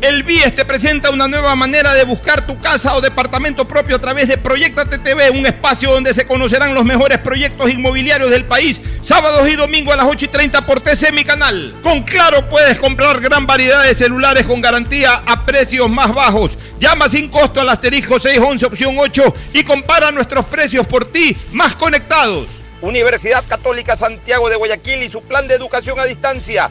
El BIES te presenta una nueva manera de buscar tu casa o departamento propio a través de Proyecta TTV, un espacio donde se conocerán los mejores proyectos inmobiliarios del país, sábados y domingos a las 8 y 30 por TC Mi Canal. Con Claro puedes comprar gran variedad de celulares con garantía a precios más bajos. Llama sin costo al asterisco 611 opción 8 y compara nuestros precios por ti más conectados. Universidad Católica Santiago de Guayaquil y su plan de educación a distancia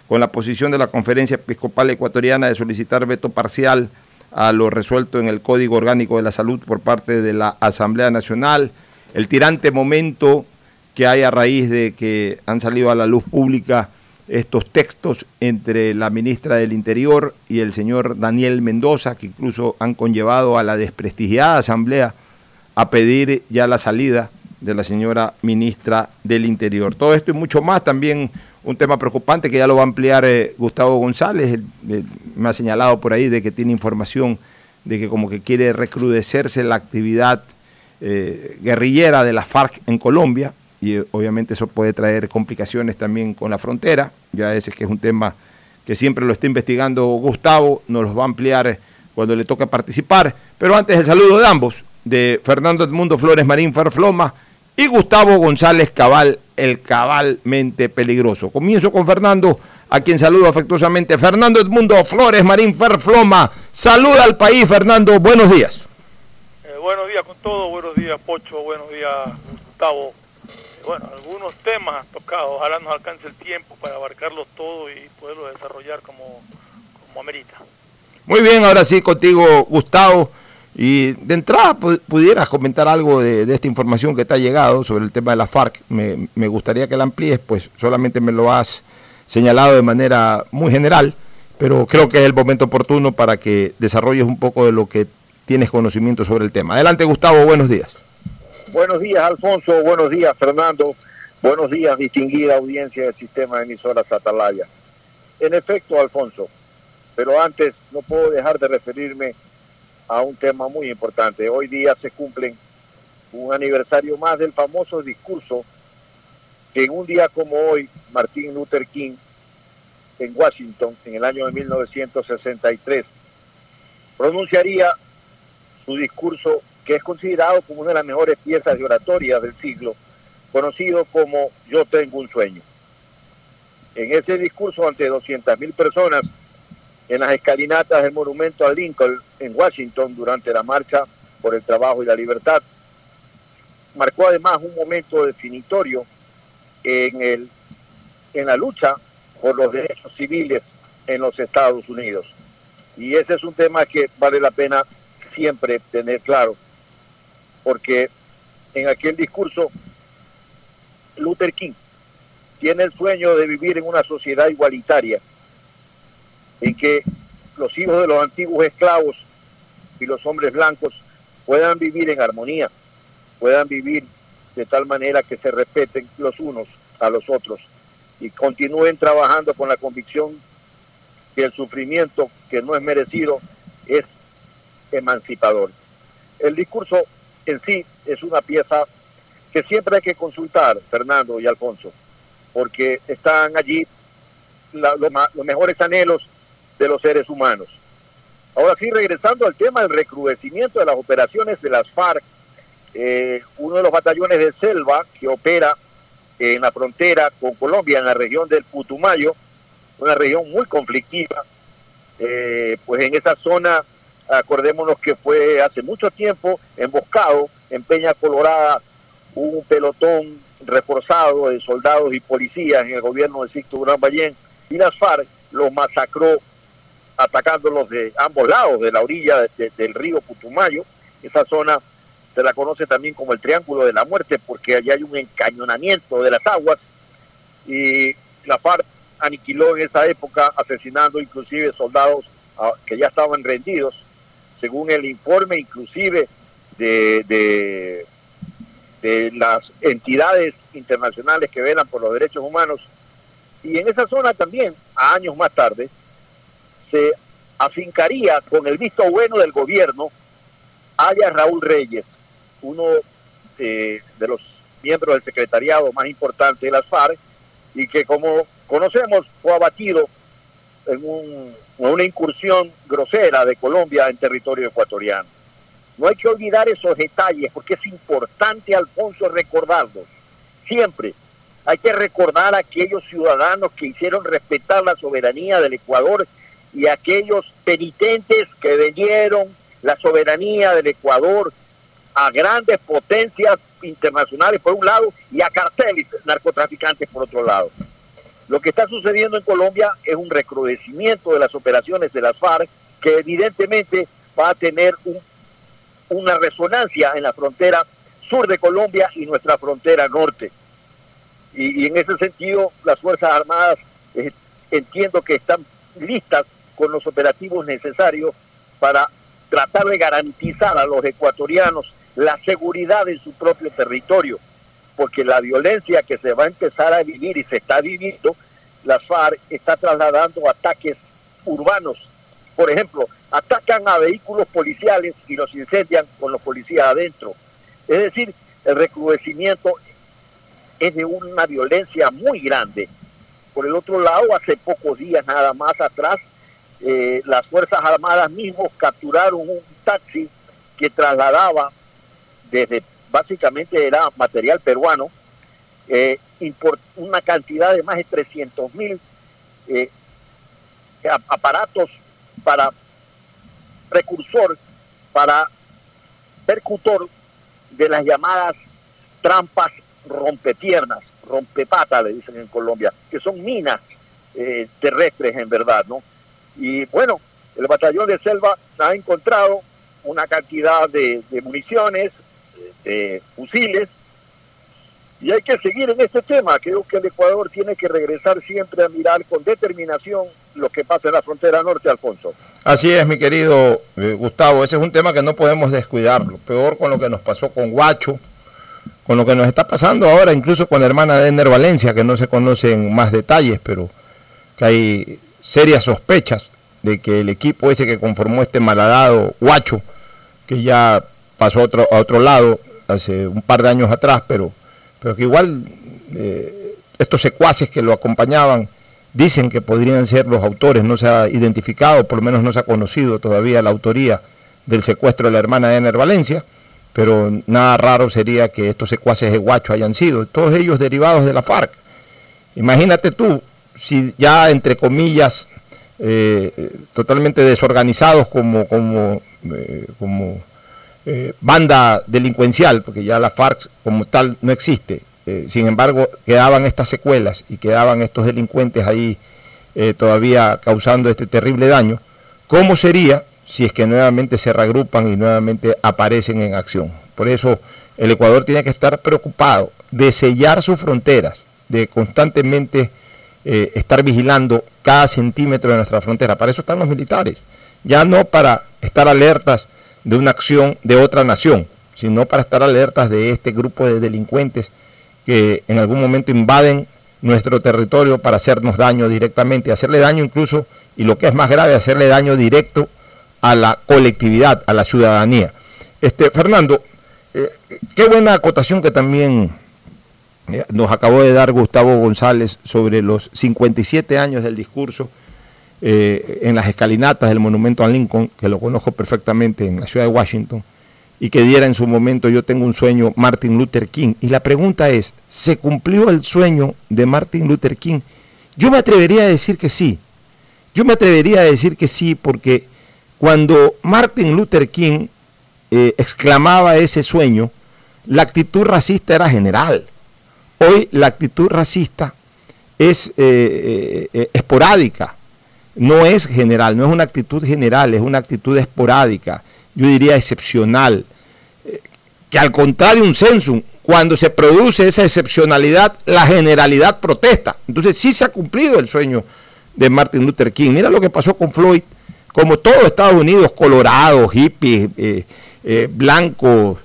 con la posición de la Conferencia Episcopal Ecuatoriana de solicitar veto parcial a lo resuelto en el Código Orgánico de la Salud por parte de la Asamblea Nacional, el tirante momento que hay a raíz de que han salido a la luz pública estos textos entre la ministra del Interior y el señor Daniel Mendoza, que incluso han conllevado a la desprestigiada Asamblea a pedir ya la salida de la señora ministra del Interior. Todo esto y mucho más también un tema preocupante que ya lo va a ampliar eh, Gustavo González, me ha señalado por ahí de que tiene información de que como que quiere recrudecerse la actividad eh, guerrillera de la FARC en Colombia y eh, obviamente eso puede traer complicaciones también con la frontera, ya ese que es un tema que siempre lo está investigando Gustavo, nos los va a ampliar cuando le toque participar, pero antes el saludo de ambos, de Fernando Edmundo Flores Marín Ferfloma, y Gustavo González Cabal, el cabalmente peligroso. Comienzo con Fernando, a quien saludo afectuosamente. Fernando Edmundo Flores Marín Ferfloma, saluda al país, Fernando, buenos días. Eh, buenos días con todo, buenos días Pocho, buenos días Gustavo. Eh, bueno, algunos temas tocados, ojalá nos alcance el tiempo para abarcarlos todos y poderlos desarrollar como, como amerita. Muy bien, ahora sí contigo Gustavo. Y de entrada pudieras comentar algo de, esta información que te ha llegado sobre el tema de la FARC. Me, gustaría que la amplíes, pues solamente me lo has señalado de manera muy general, pero creo que es el momento oportuno para que desarrolles un poco de lo que tienes conocimiento sobre el tema. Adelante Gustavo, buenos días. Buenos días Alfonso, buenos días Fernando, buenos días distinguida audiencia del sistema de emisoras Atalaya. En efecto Alfonso, pero antes no puedo dejar de referirme a un tema muy importante. Hoy día se cumplen un aniversario más del famoso discurso que en un día como hoy Martin Luther King en Washington en el año de 1963 pronunciaría su discurso que es considerado como una de las mejores piezas de oratoria del siglo, conocido como Yo tengo un sueño. En ese discurso ante 200.000 personas en las escalinatas del monumento a Lincoln en Washington durante la marcha por el trabajo y la libertad. Marcó además un momento definitorio en, el, en la lucha por los derechos civiles en los Estados Unidos. Y ese es un tema que vale la pena siempre tener claro, porque en aquel discurso Luther King tiene el sueño de vivir en una sociedad igualitaria, en que los hijos de los antiguos esclavos y los hombres blancos puedan vivir en armonía, puedan vivir de tal manera que se respeten los unos a los otros y continúen trabajando con la convicción que el sufrimiento que no es merecido es emancipador. El discurso en sí es una pieza que siempre hay que consultar, Fernando y Alfonso, porque están allí los mejores anhelos de los seres humanos. Ahora sí, regresando al tema del recrudecimiento de las operaciones de las FARC, eh, uno de los batallones de selva que opera en la frontera con Colombia, en la región del Putumayo, una región muy conflictiva, eh, pues en esa zona, acordémonos que fue hace mucho tiempo emboscado en Peña Colorada un pelotón reforzado de soldados y policías en el gobierno de Sixto Durán Ballén y las FARC los masacró atacándolos de ambos lados de la orilla del río Putumayo. Esa zona se la conoce también como el Triángulo de la Muerte porque allá hay un encañonamiento de las aguas y la FARC aniquiló en esa época asesinando inclusive soldados ah, que ya estaban rendidos, según el informe inclusive de, de, las entidades internacionales que velan por los derechos humanos. Y en esa zona también, a años más tarde, se afincaría con el visto bueno del gobierno haya Raúl Reyes, uno de los miembros del secretariado más importante de las FARC y que como conocemos fue abatido en, en una incursión grosera de Colombia en territorio ecuatoriano. No hay que olvidar esos detalles porque es importante, Alfonso, recordarlos. Siempre hay que recordar a aquellos ciudadanos que hicieron respetar la soberanía del Ecuador y aquellos penitentes que vendieron la soberanía del Ecuador a grandes potencias internacionales por un lado y a carteles narcotraficantes por otro lado. Lo que está sucediendo en Colombia es un recrudecimiento de las operaciones de las FARC que evidentemente va a tener una resonancia en la frontera sur de Colombia y nuestra frontera norte. Y, en ese sentido, las Fuerzas Armadas eh, entiendo que están listas con los operativos necesarios para tratar de garantizar a los ecuatorianos la seguridad en su propio territorio, porque la violencia que se va a empezar a vivir y se está viviendo, las FARC está trasladando ataques urbanos. Por ejemplo, atacan a vehículos policiales y los incendian con los policías adentro. Es decir, el recrudecimiento es de una violencia muy grande. Por el otro lado, hace pocos días nada más atrás, eh, las Fuerzas Armadas mismos capturaron un taxi que trasladaba desde, básicamente era material peruano, eh, una cantidad de más de 300 mil eh, aparatos para precursor, para percutor de las llamadas trampas rompepiernas, rompepata, le dicen en Colombia, que son minas terrestres en verdad, ¿no? Y bueno, el batallón de selva ha encontrado una cantidad de, municiones, de, fusiles, y hay que seguir en este tema. Creo que el Ecuador tiene que regresar siempre a mirar con determinación lo que pasa en la frontera norte, Alfonso. Así es, mi querido eh, Gustavo. Ese es un tema que no podemos descuidarlo. Peor con lo que nos pasó con Guacho, con lo que nos está pasando ahora, incluso con la hermana de Ender Valencia, que no se conocen más detalles, pero que hay serias sospechas de que el equipo ese que conformó este malhadado Guacho, que ya pasó a otro, a otro lado hace un par de años atrás, pero, pero que igual eh, estos secuaces que lo acompañaban dicen que podrían ser los autores, no se ha identificado, por lo menos no se ha conocido todavía la autoría del secuestro de la hermana de Ener Valencia, pero nada raro sería que estos secuaces de Guacho hayan sido, todos ellos derivados de la FARC. Imagínate tú, si ya entre comillas eh, totalmente desorganizados como, como, eh, como eh, banda delincuencial, porque ya la FARC como tal no existe. Eh, sin embargo, quedaban estas secuelas y quedaban estos delincuentes ahí todavía causando este terrible daño. ¿Cómo sería si es que nuevamente se reagrupan y nuevamente aparecen en acción? Por eso el Ecuador tiene que estar preocupado de sellar sus fronteras, de constantemente estar vigilando cada centímetro de nuestra frontera. Para eso están los militares, ya no para estar alertas de una acción de otra nación, sino para estar alertas de este grupo de delincuentes que en algún momento invaden nuestro territorio para hacernos daño directamente, hacerle daño incluso, y lo que es más grave, hacerle daño directo a la colectividad, a la ciudadanía. Este, Fernando, eh, qué buena acotación que también eh, nos acabó de dar Gustavo González sobre los 57 años del discurso eh, en las escalinatas del monumento a Lincoln, que lo conozco perfectamente en la ciudad de Washington, y que diera en su momento Yo tengo un sueño Martin Luther King. Y la pregunta es, ¿se cumplió el sueño de Martin Luther King? Yo me atrevería a decir que sí. Yo me atrevería a decir que sí porque cuando Martin Luther King eh, exclamaba ese sueño, la actitud racista era general. Hoy la actitud racista es eh, esporádica no es general, no es una actitud general, es una actitud esporádica, yo diría excepcional, eh, que al contrario un censo, cuando se produce esa excepcionalidad, la generalidad protesta. Entonces sí se ha cumplido el sueño de Martin Luther King. Mira lo que pasó con Floyd, como todo Estados Unidos, colorado, hippies, eh, eh, blancos,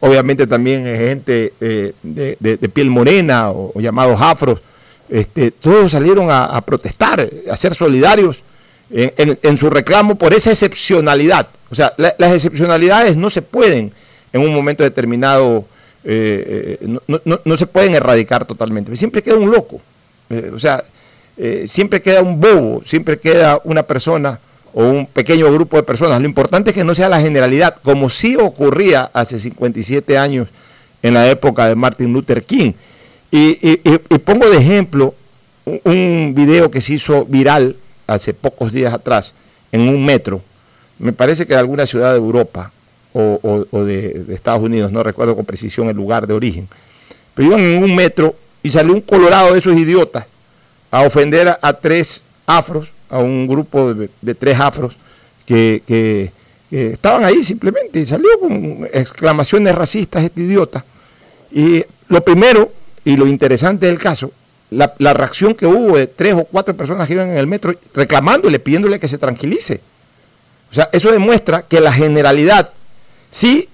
obviamente también gente de, piel morena o llamados afros, este, todos salieron a, protestar, a ser solidarios en, su reclamo por esa excepcionalidad. O sea, las excepcionalidades no se pueden en un momento determinado, eh, eh, no, se pueden erradicar totalmente. Siempre queda un loco, eh, o sea, siempre queda un bobo, siempre queda una persona o un pequeño grupo de personas. Lo importante es que no sea la generalidad, como sí ocurría hace 57 años en la época de Martin Luther King. Y, pongo de ejemplo un video que se hizo viral hace pocos días atrás en un metro, me parece que de alguna ciudad de Europa o, de, Estados Unidos, no recuerdo con precisión el lugar de origen, pero iban en un metro y salió un colorado de esos idiotas a ofender a, tres afros, a un grupo de, tres afros que, estaban ahí simplemente, salió con exclamaciones racistas este idiota. Y lo primero y lo interesante del caso, la, reacción que hubo de tres o cuatro personas que iban en el metro reclamándole, pidiéndole que se tranquilice. O sea, eso demuestra que la generalidad sí,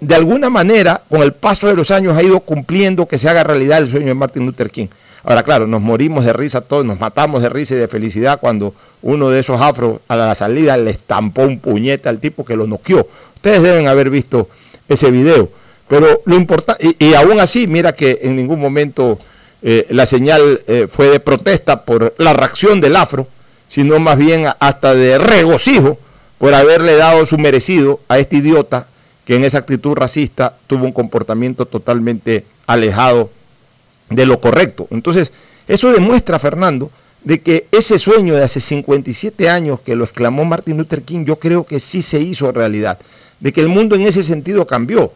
de alguna manera, con el paso de los años ha ido cumpliendo que se haga realidad el sueño de Martin Luther King. Ahora, claro, nos morimos de risa todos, nos matamos de risa y de felicidad cuando uno de esos afros a la salida le estampó un puñete al tipo que lo noqueó. Ustedes deben haber visto ese video. Pero lo importante, y, aún así, mira que en ningún momento eh, la señal eh, fue de protesta por la reacción del afro, sino más bien hasta de regocijo por haberle dado su merecido a este idiota que en esa actitud racista tuvo un comportamiento totalmente alejado de lo correcto. Entonces, eso demuestra, Fernando, de que ese sueño de hace 57 años que lo exclamó Martin Luther King, yo creo que sí se hizo realidad, de que el mundo en ese sentido cambió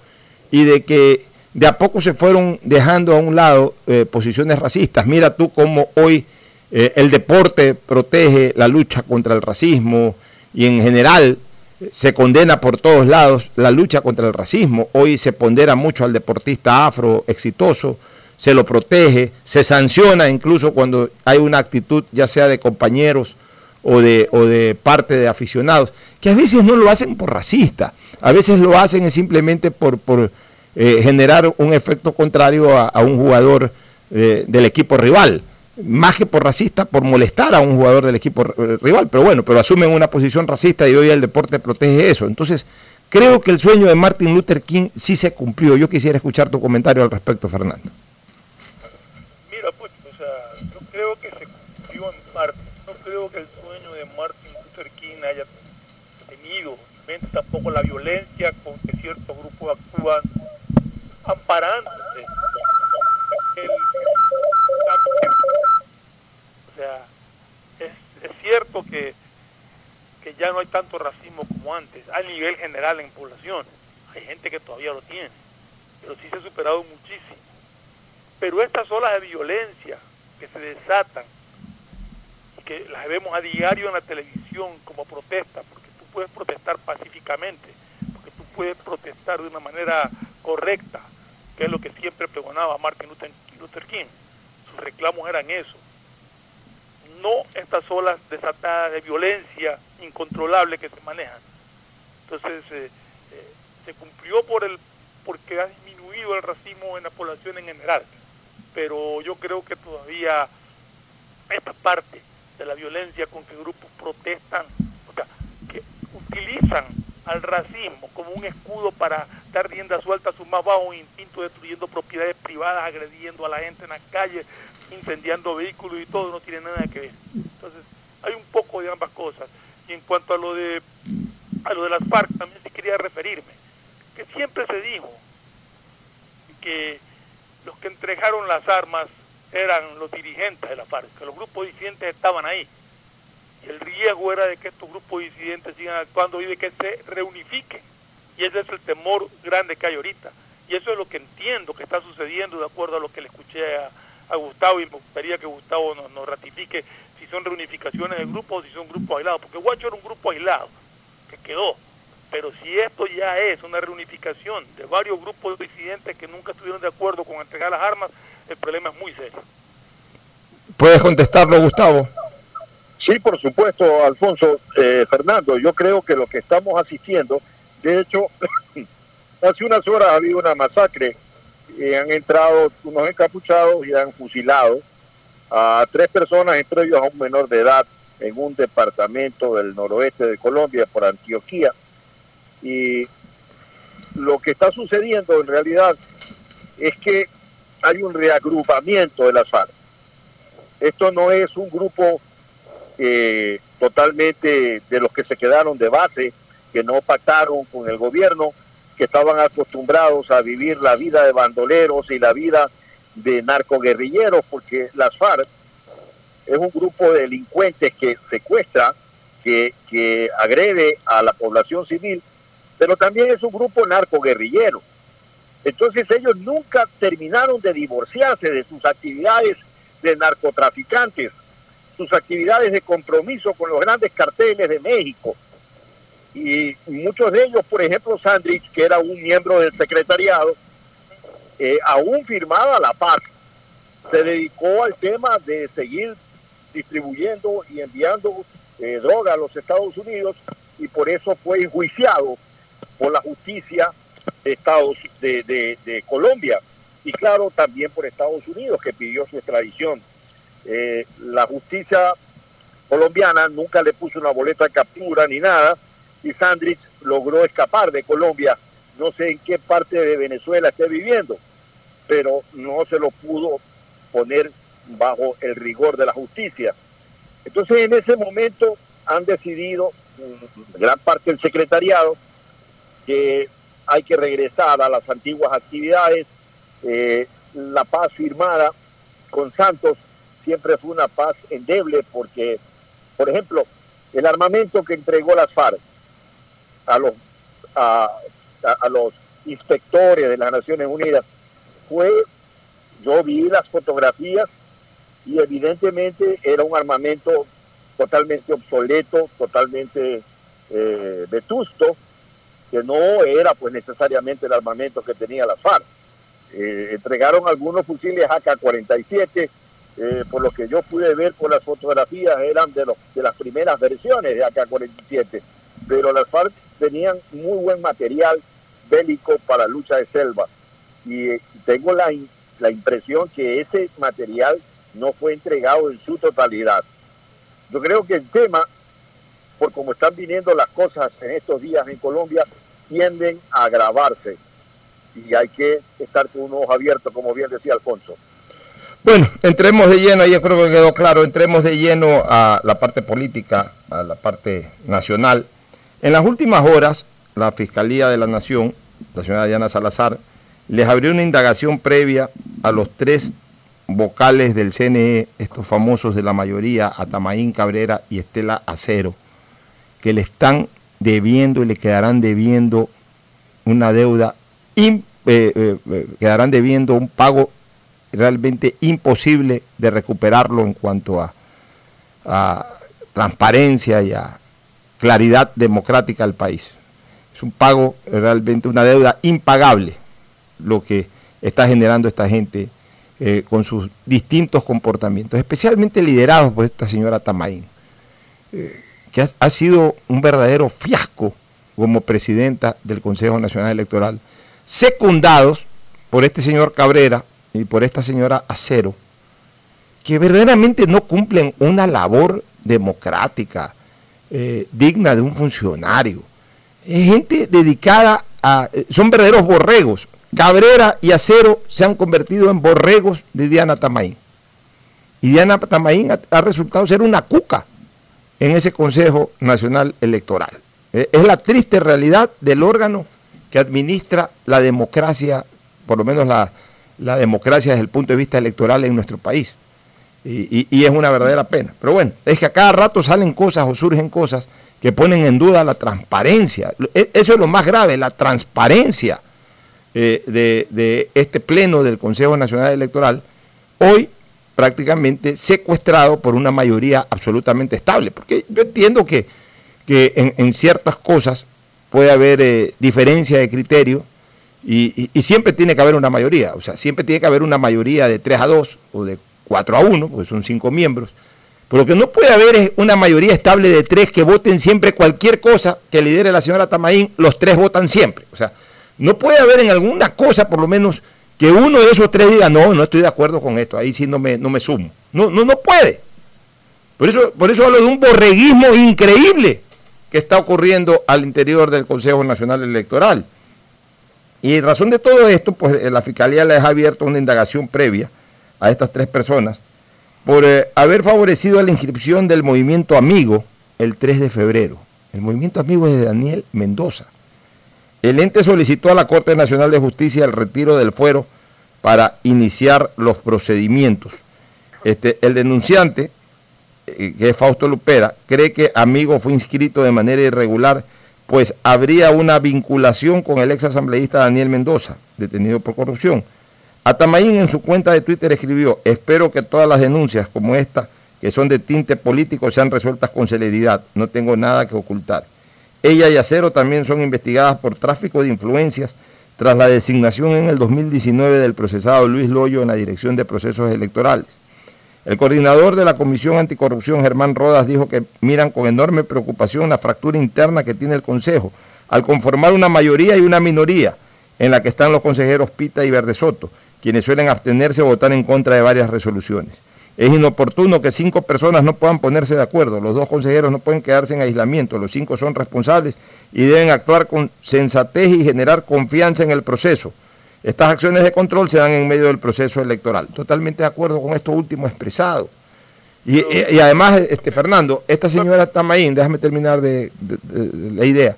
y de que de a poco se fueron dejando a un lado eh, posiciones racistas. Mira tú cómo hoy eh, el deporte protege la lucha contra el racismo y en general eh, se condena por todos lados la lucha contra el racismo. Hoy se pondera mucho al deportista afro exitoso, se lo protege, se sanciona incluso cuando hay una actitud ya sea de compañeros o de, o de parte de aficionados, que a veces no lo hacen por racista, a veces lo hacen simplemente por, por eh, generar un efecto contrario a, un jugador eh, del equipo rival. Más que por racista, por molestar a un jugador del equipo eh, rival. Pero bueno, pero asumen una posición racista y hoy el deporte protege eso. Entonces, creo que el sueño de Martin Luther King sí se cumplió. Yo quisiera escuchar tu comentario al respecto, Fernando. Mira, pues, o sea, yo creo que se cumplió en parte. No creo que el sueño de Martin Luther King haya tenido tampoco la violencia con que ciertos grupos actúan amparándose. O sea, es, cierto que, ya no hay tanto racismo como antes, a nivel general en población. Hay gente que todavía lo tiene, pero sí se ha superado muchísimo. Pero estas olas de violencia que se desatan que las vemos a diario en la televisión como protesta, puedes protestar pacíficamente, porque tú puedes protestar de una manera correcta, que es lo que siempre pregonaba Martin Luther King. Sus reclamos eran eso. No estas olas desatadas de violencia incontrolable que se manejan. Entonces, eh, eh, se cumplió por el porque ha disminuido el racismo en la población en general. Pero yo creo que todavía esta parte de la violencia con que grupos protestan, utilizan al racismo como un escudo para dar rienda suelta a su más bajo instinto, destruyendo propiedades privadas, agrediendo a la gente en las calles, incendiando vehículos y todo, no tiene nada que ver. Entonces, hay un poco de ambas cosas. Y en cuanto a lo de a lo de las FARC, también sí quería referirme, que siempre se dijo que los que entregaron las armas eran los dirigentes de la FARC, que los grupos disidentes estaban ahí el riesgo era de que estos grupos disidentes sigan actuando y de que se reunifiquen. Y ese es el temor grande que hay ahorita. Y eso es lo que entiendo que está sucediendo de acuerdo a lo que le escuché a, Gustavo y me gustaría que Gustavo nos, ratifique si son reunificaciones de grupos o si son grupos aislados. Porque Guacho era un grupo aislado que quedó. Pero si esto ya es una reunificación de varios grupos disidentes que nunca estuvieron de acuerdo con entregar las armas, el problema es muy serio. ¿Puedes contestarlo, Gustavo? Sí, por supuesto, Alfonso. Eh, Fernando, yo creo que lo que estamos asistiendo, de hecho, hace unas horas ha habido una masacre y han entrado unos encapuchados y han fusilado a tres personas, entre ellos a un menor de edad, en un departamento del noroeste de Colombia, por Antioquía. Y lo que está sucediendo en realidad es que hay un reagrupamiento de las FARC. Esto no es un grupo eh, totalmente de los que se quedaron de base, que no pactaron con el gobierno, que estaban acostumbrados a vivir la vida de bandoleros y la vida de narcoguerrilleros, porque las FARC es un grupo de delincuentes que secuestra, que, que agrede a la población civil, pero también es un grupo narcoguerrillero. Entonces ellos nunca terminaron de divorciarse de sus actividades de narcotraficantes sus actividades de compromiso con los grandes carteles de México. Y muchos de ellos, por ejemplo, Sandrich, que era un miembro del secretariado, eh, aún firmaba la paz, se dedicó al tema de seguir distribuyendo y enviando eh, droga a los Estados Unidos y por eso fue enjuiciado por la justicia de Estados de, de Colombia y claro también por Estados Unidos que pidió su extradición. Eh, la justicia colombiana nunca le puso una boleta de captura ni nada y Sandrich logró escapar de Colombia. No sé en qué parte de Venezuela esté viviendo, pero no se lo pudo poner bajo el rigor de la justicia. Entonces en ese momento han decidido mm, gran parte del secretariado que hay que regresar a las antiguas actividades. Eh, la paz firmada con Santos siempre fue una paz endeble porque, por ejemplo, el armamento que entregó las FARC a los, a, los inspectores de las Naciones Unidas fue, yo vi las fotografías y evidentemente era un armamento totalmente obsoleto, totalmente eh, vetusto, que no era pues necesariamente el armamento que tenía las FARC. Eh, entregaron algunos fusiles AK-47, eh, por lo que yo pude ver por las fotografías, eran de, los, de las primeras versiones de AK-47, pero las FARC tenían muy buen material bélico para lucha de selva. Y eh, tengo la, la impresión que ese material no fue entregado en su totalidad. Yo creo que el tema, por cómo están viniendo las cosas en estos días en Colombia, tienden a agravarse. Y hay que estar con un ojo abierto, como bien decía Alfonso. Bueno, entremos de lleno, ya creo que quedó claro, entremos de lleno a la parte política, a la parte nacional. En las últimas horas, la Fiscalía de la Nación, la señora Diana Salazar, les abrió una indagación previa a los tres vocales del CNE, estos famosos de la mayoría, Atamaín Cabrera y Estela Acero, que le están debiendo y le quedarán debiendo una deuda, eh, eh, eh, quedarán debiendo un pago realmente imposible de recuperarlo en cuanto a, a transparencia y a claridad democrática al país. Es un pago realmente, una deuda impagable lo que está generando esta gente eh, con sus distintos comportamientos, especialmente liderados por esta señora Tamaín, eh, que ha, sido un verdadero fiasco como presidenta del Consejo Nacional Electoral, secundados por este señor Cabrera y por esta señora Acero, que verdaderamente no cumplen una labor democrática eh, digna de un funcionario. Es gente dedicada a... son verdaderos borregos Cabrera y Acero se han convertido en borregos de Diana Tamaín. Y Diana Tamaín ha, resultado ser una cuca en ese Consejo Nacional Electoral. Eh, es la triste realidad del órgano que administra la democracia, por lo menos la, democracia desde el punto de vista electoral en nuestro país. Y, y, es una verdadera pena. Pero bueno, es que a cada rato salen cosas o surgen cosas que ponen en duda la transparencia. E, eso es lo más grave, la transparencia eh, de, este pleno del Consejo Nacional Electoral, hoy prácticamente secuestrado por una mayoría absolutamente estable. Porque yo entiendo que, en, ciertas cosas puede haber eh, diferencia de criterio y, siempre tiene que haber una mayoría. O sea, siempre tiene que haber una mayoría de 3 a 2 o de 4 a 1, porque son 5 miembros. Pero lo que no puede haber es una mayoría estable de 3 que voten siempre cualquier cosa que lidere la señora Tamaín, los tres votan siempre. O sea, no puede haber en alguna cosa, por lo menos, que uno de esos tres diga, no, no estoy de acuerdo con esto, ahí sí no me, no me sumo. No, no, no puede. Por eso, por eso hablo de un borreguismo increíble que está ocurriendo al interior del Consejo Nacional Electoral. Y en razón de todo esto, pues eh, la Fiscalía les ha abierto una indagación previa a estas tres personas por eh, haber favorecido la inscripción del movimiento Amigo el 3 de febrero. El movimiento Amigo es de Daniel Mendoza. El ente solicitó a la Corte Nacional de Justicia el retiro del fuero para iniciar los procedimientos. Este, el denunciante, eh, que es Fausto Lupera, cree que Amigo fue inscrito de manera irregular, pues habría una vinculación con el ex asambleísta Daniel Mendoza, detenido por corrupción. Atamaín en su cuenta de Twitter escribió, espero que todas las denuncias como esta, que son de tinte político, sean resueltas con celeridad. No tengo nada que ocultar. Ella y Acero también son investigadas por tráfico de influencias tras la designación en el 2019 del procesado Luis Loyo en la Dirección de Procesos Electorales. El coordinador de la Comisión Anticorrupción, Germán Rodas, dijo que miran con enorme preocupación la fractura interna que tiene el Consejo al conformar una mayoría y una minoría en la que están los consejeros Pita y Verde Soto, quienes suelen abstenerse o votar en contra de varias resoluciones. Es inoportuno que cinco personas no puedan ponerse de acuerdo. Los dos consejeros no pueden quedarse en aislamiento. Los cinco son responsables y deben actuar con sensatez y generar confianza en el proceso. Estas acciones de control se dan en medio del proceso electoral. Totalmente de acuerdo con esto último expresado. Y, además, este, Fernando, esta señora Tamaín, déjame terminar de, la idea.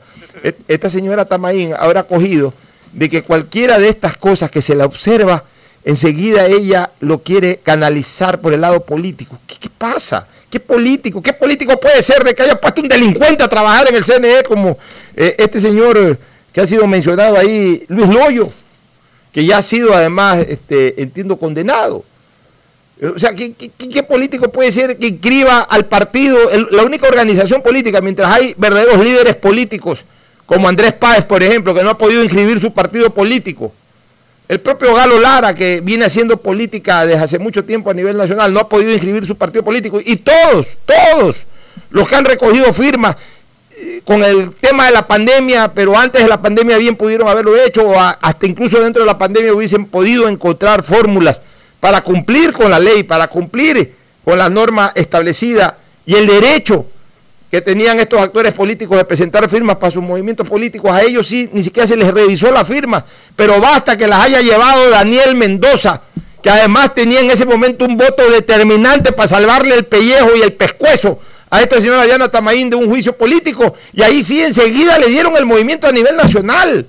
Esta señora Tamaín habrá cogido de que cualquiera de estas cosas que se la observa enseguida ella lo quiere canalizar por el lado político. ¿Qué, pasa? ¿Qué político? ¿Qué político puede ser de que haya puesto un delincuente a trabajar en el CNE como eh, este señor eh, que ha sido mencionado ahí, Luis Loyo, que ya ha sido además, este, entiendo, condenado? O sea, ¿qué, político puede ser que inscriba al partido, la única organización política, mientras hay verdaderos líderes políticos, como Andrés Páez, por ejemplo, que no ha podido inscribir su partido político? El propio Galo Lara, que viene haciendo política desde hace mucho tiempo a nivel nacional, no ha podido inscribir su partido político. Y todos, todos los que han recogido firmas con el tema de la pandemia, pero antes de la pandemia bien pudieron haberlo hecho, o hasta incluso dentro de la pandemia hubiesen podido encontrar fórmulas para cumplir con la ley, para cumplir con la norma establecida y el derecho que tenían estos actores políticos de presentar firmas para sus movimientos políticos, a ellos sí, ni siquiera se les revisó la firma, pero basta que las haya llevado Daniel Mendoza, que además tenía en ese momento un voto determinante para salvarle el pellejo y el pescuezo a esta señora Diana Tamaín de un juicio político, y ahí sí enseguida le dieron el movimiento a nivel nacional.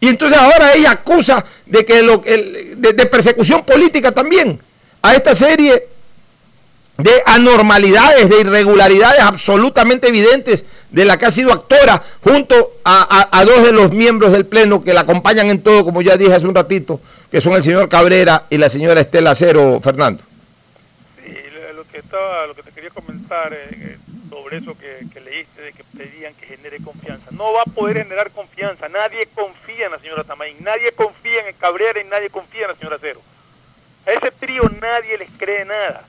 Y entonces ahora ella acusa de que lo, de persecución política también a esta serie de anormalidades, de irregularidades absolutamente evidentes de la que ha sido actora junto a, dos de los miembros del Pleno que la acompañan en todo, como ya dije hace un ratito, que son el señor Cabrera y la señora Estela Cero, Fernando. Lo que, te quería comentar eh, sobre eso que, leíste, de que pedían que genere confianza. No va a poder generar confianza, nadie confía en la señora Tamaín, nadie confía en el Cabrera y nadie confía en la señora Cero. A ese trío nadie les cree nada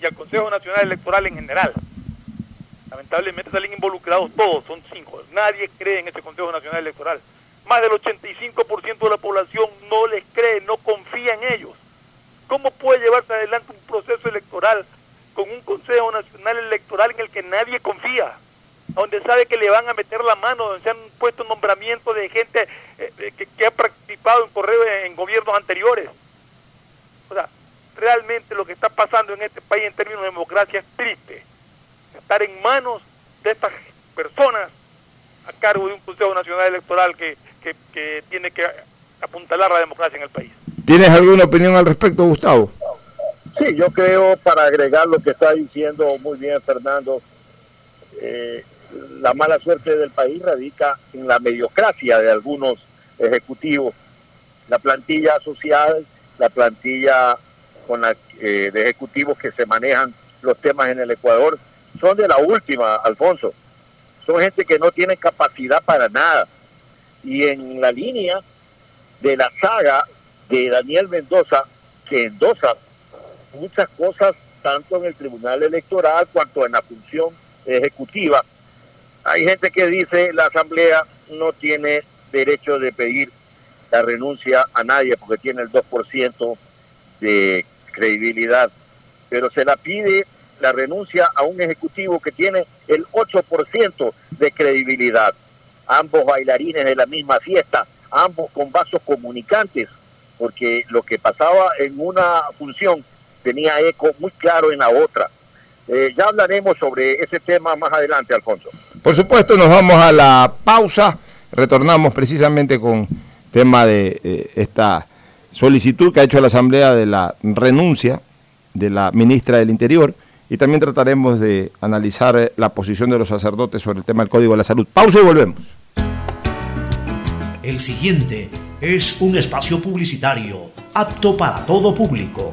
y al Consejo Nacional Electoral en general. Lamentablemente salen involucrados todos, son cinco. Nadie cree en ese Consejo Nacional Electoral. Más del 85% de la población no les cree, no confía en ellos. ¿Cómo puede llevarse adelante un proceso electoral con un Consejo Nacional Electoral en el que nadie confía? Donde sabe que le van a meter la mano, donde se han puesto nombramientos de gente eh, que, que, ha participado en correo en gobiernos anteriores. O sea, realmente lo que está pasando en este país en términos de democracia es triste estar en manos de estas personas a cargo de un Consejo Nacional Electoral que, tiene que apuntalar la democracia en el país. ¿Tienes alguna opinión al respecto, Gustavo? Sí, yo creo, para agregar lo que está diciendo muy bien Fernando, eh, la mala suerte del país radica en la mediocracia de algunos ejecutivos. La plantilla social, la plantilla con la, eh, de ejecutivos que se manejan los temas en el Ecuador, son de la última, Alfonso. Son gente que no tiene capacidad para nada. Y en la línea de la saga de Daniel Mendoza, que endosa muchas cosas tanto en el Tribunal Electoral cuanto en la función ejecutiva. Hay gente que dice la Asamblea no tiene derecho de pedir la renuncia a nadie porque tiene el 2% de credibilidad, pero se la pide la renuncia a un ejecutivo que tiene el 8% de credibilidad. Ambos bailarines de la misma fiesta, ambos con vasos comunicantes, porque lo que pasaba en una función tenía eco muy claro en la otra. Eh, ya hablaremos sobre ese tema más adelante, Alfonso. Por supuesto, nos vamos a la pausa. Retornamos precisamente con tema de eh, esta solicitud que ha hecho la Asamblea de la renuncia de la ministra del Interior y también trataremos de analizar eh, la posición de los sacerdotes sobre el tema del Código de la Salud. Pausa y volvemos. El siguiente es un espacio publicitario apto para todo público.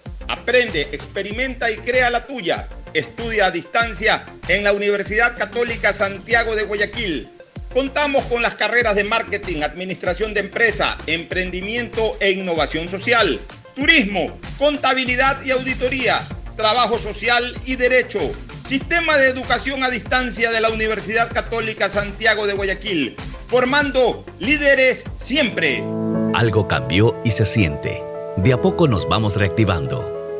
Aprende, experimenta y crea la tuya. Estudia a distancia en la Universidad Católica Santiago de Guayaquil. Contamos con las carreras de marketing, administración de empresa, emprendimiento e innovación social, turismo, contabilidad y auditoría, trabajo social y derecho. Sistema de educación a distancia de la Universidad Católica Santiago de Guayaquil, formando líderes siempre. Algo cambió y se siente. De a poco nos vamos reactivando,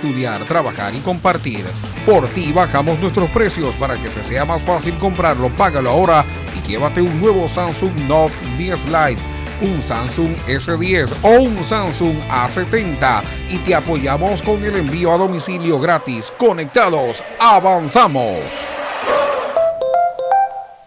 estudiar, trabajar y compartir. Por ti bajamos nuestros precios para que te sea más fácil comprarlo. Págalo ahora y llévate un nuevo Samsung Note 10 Lite un Samsung S10 o un Samsung A70 y te apoyamos con el envío a domicilio gratis. Conectados, avanzamos.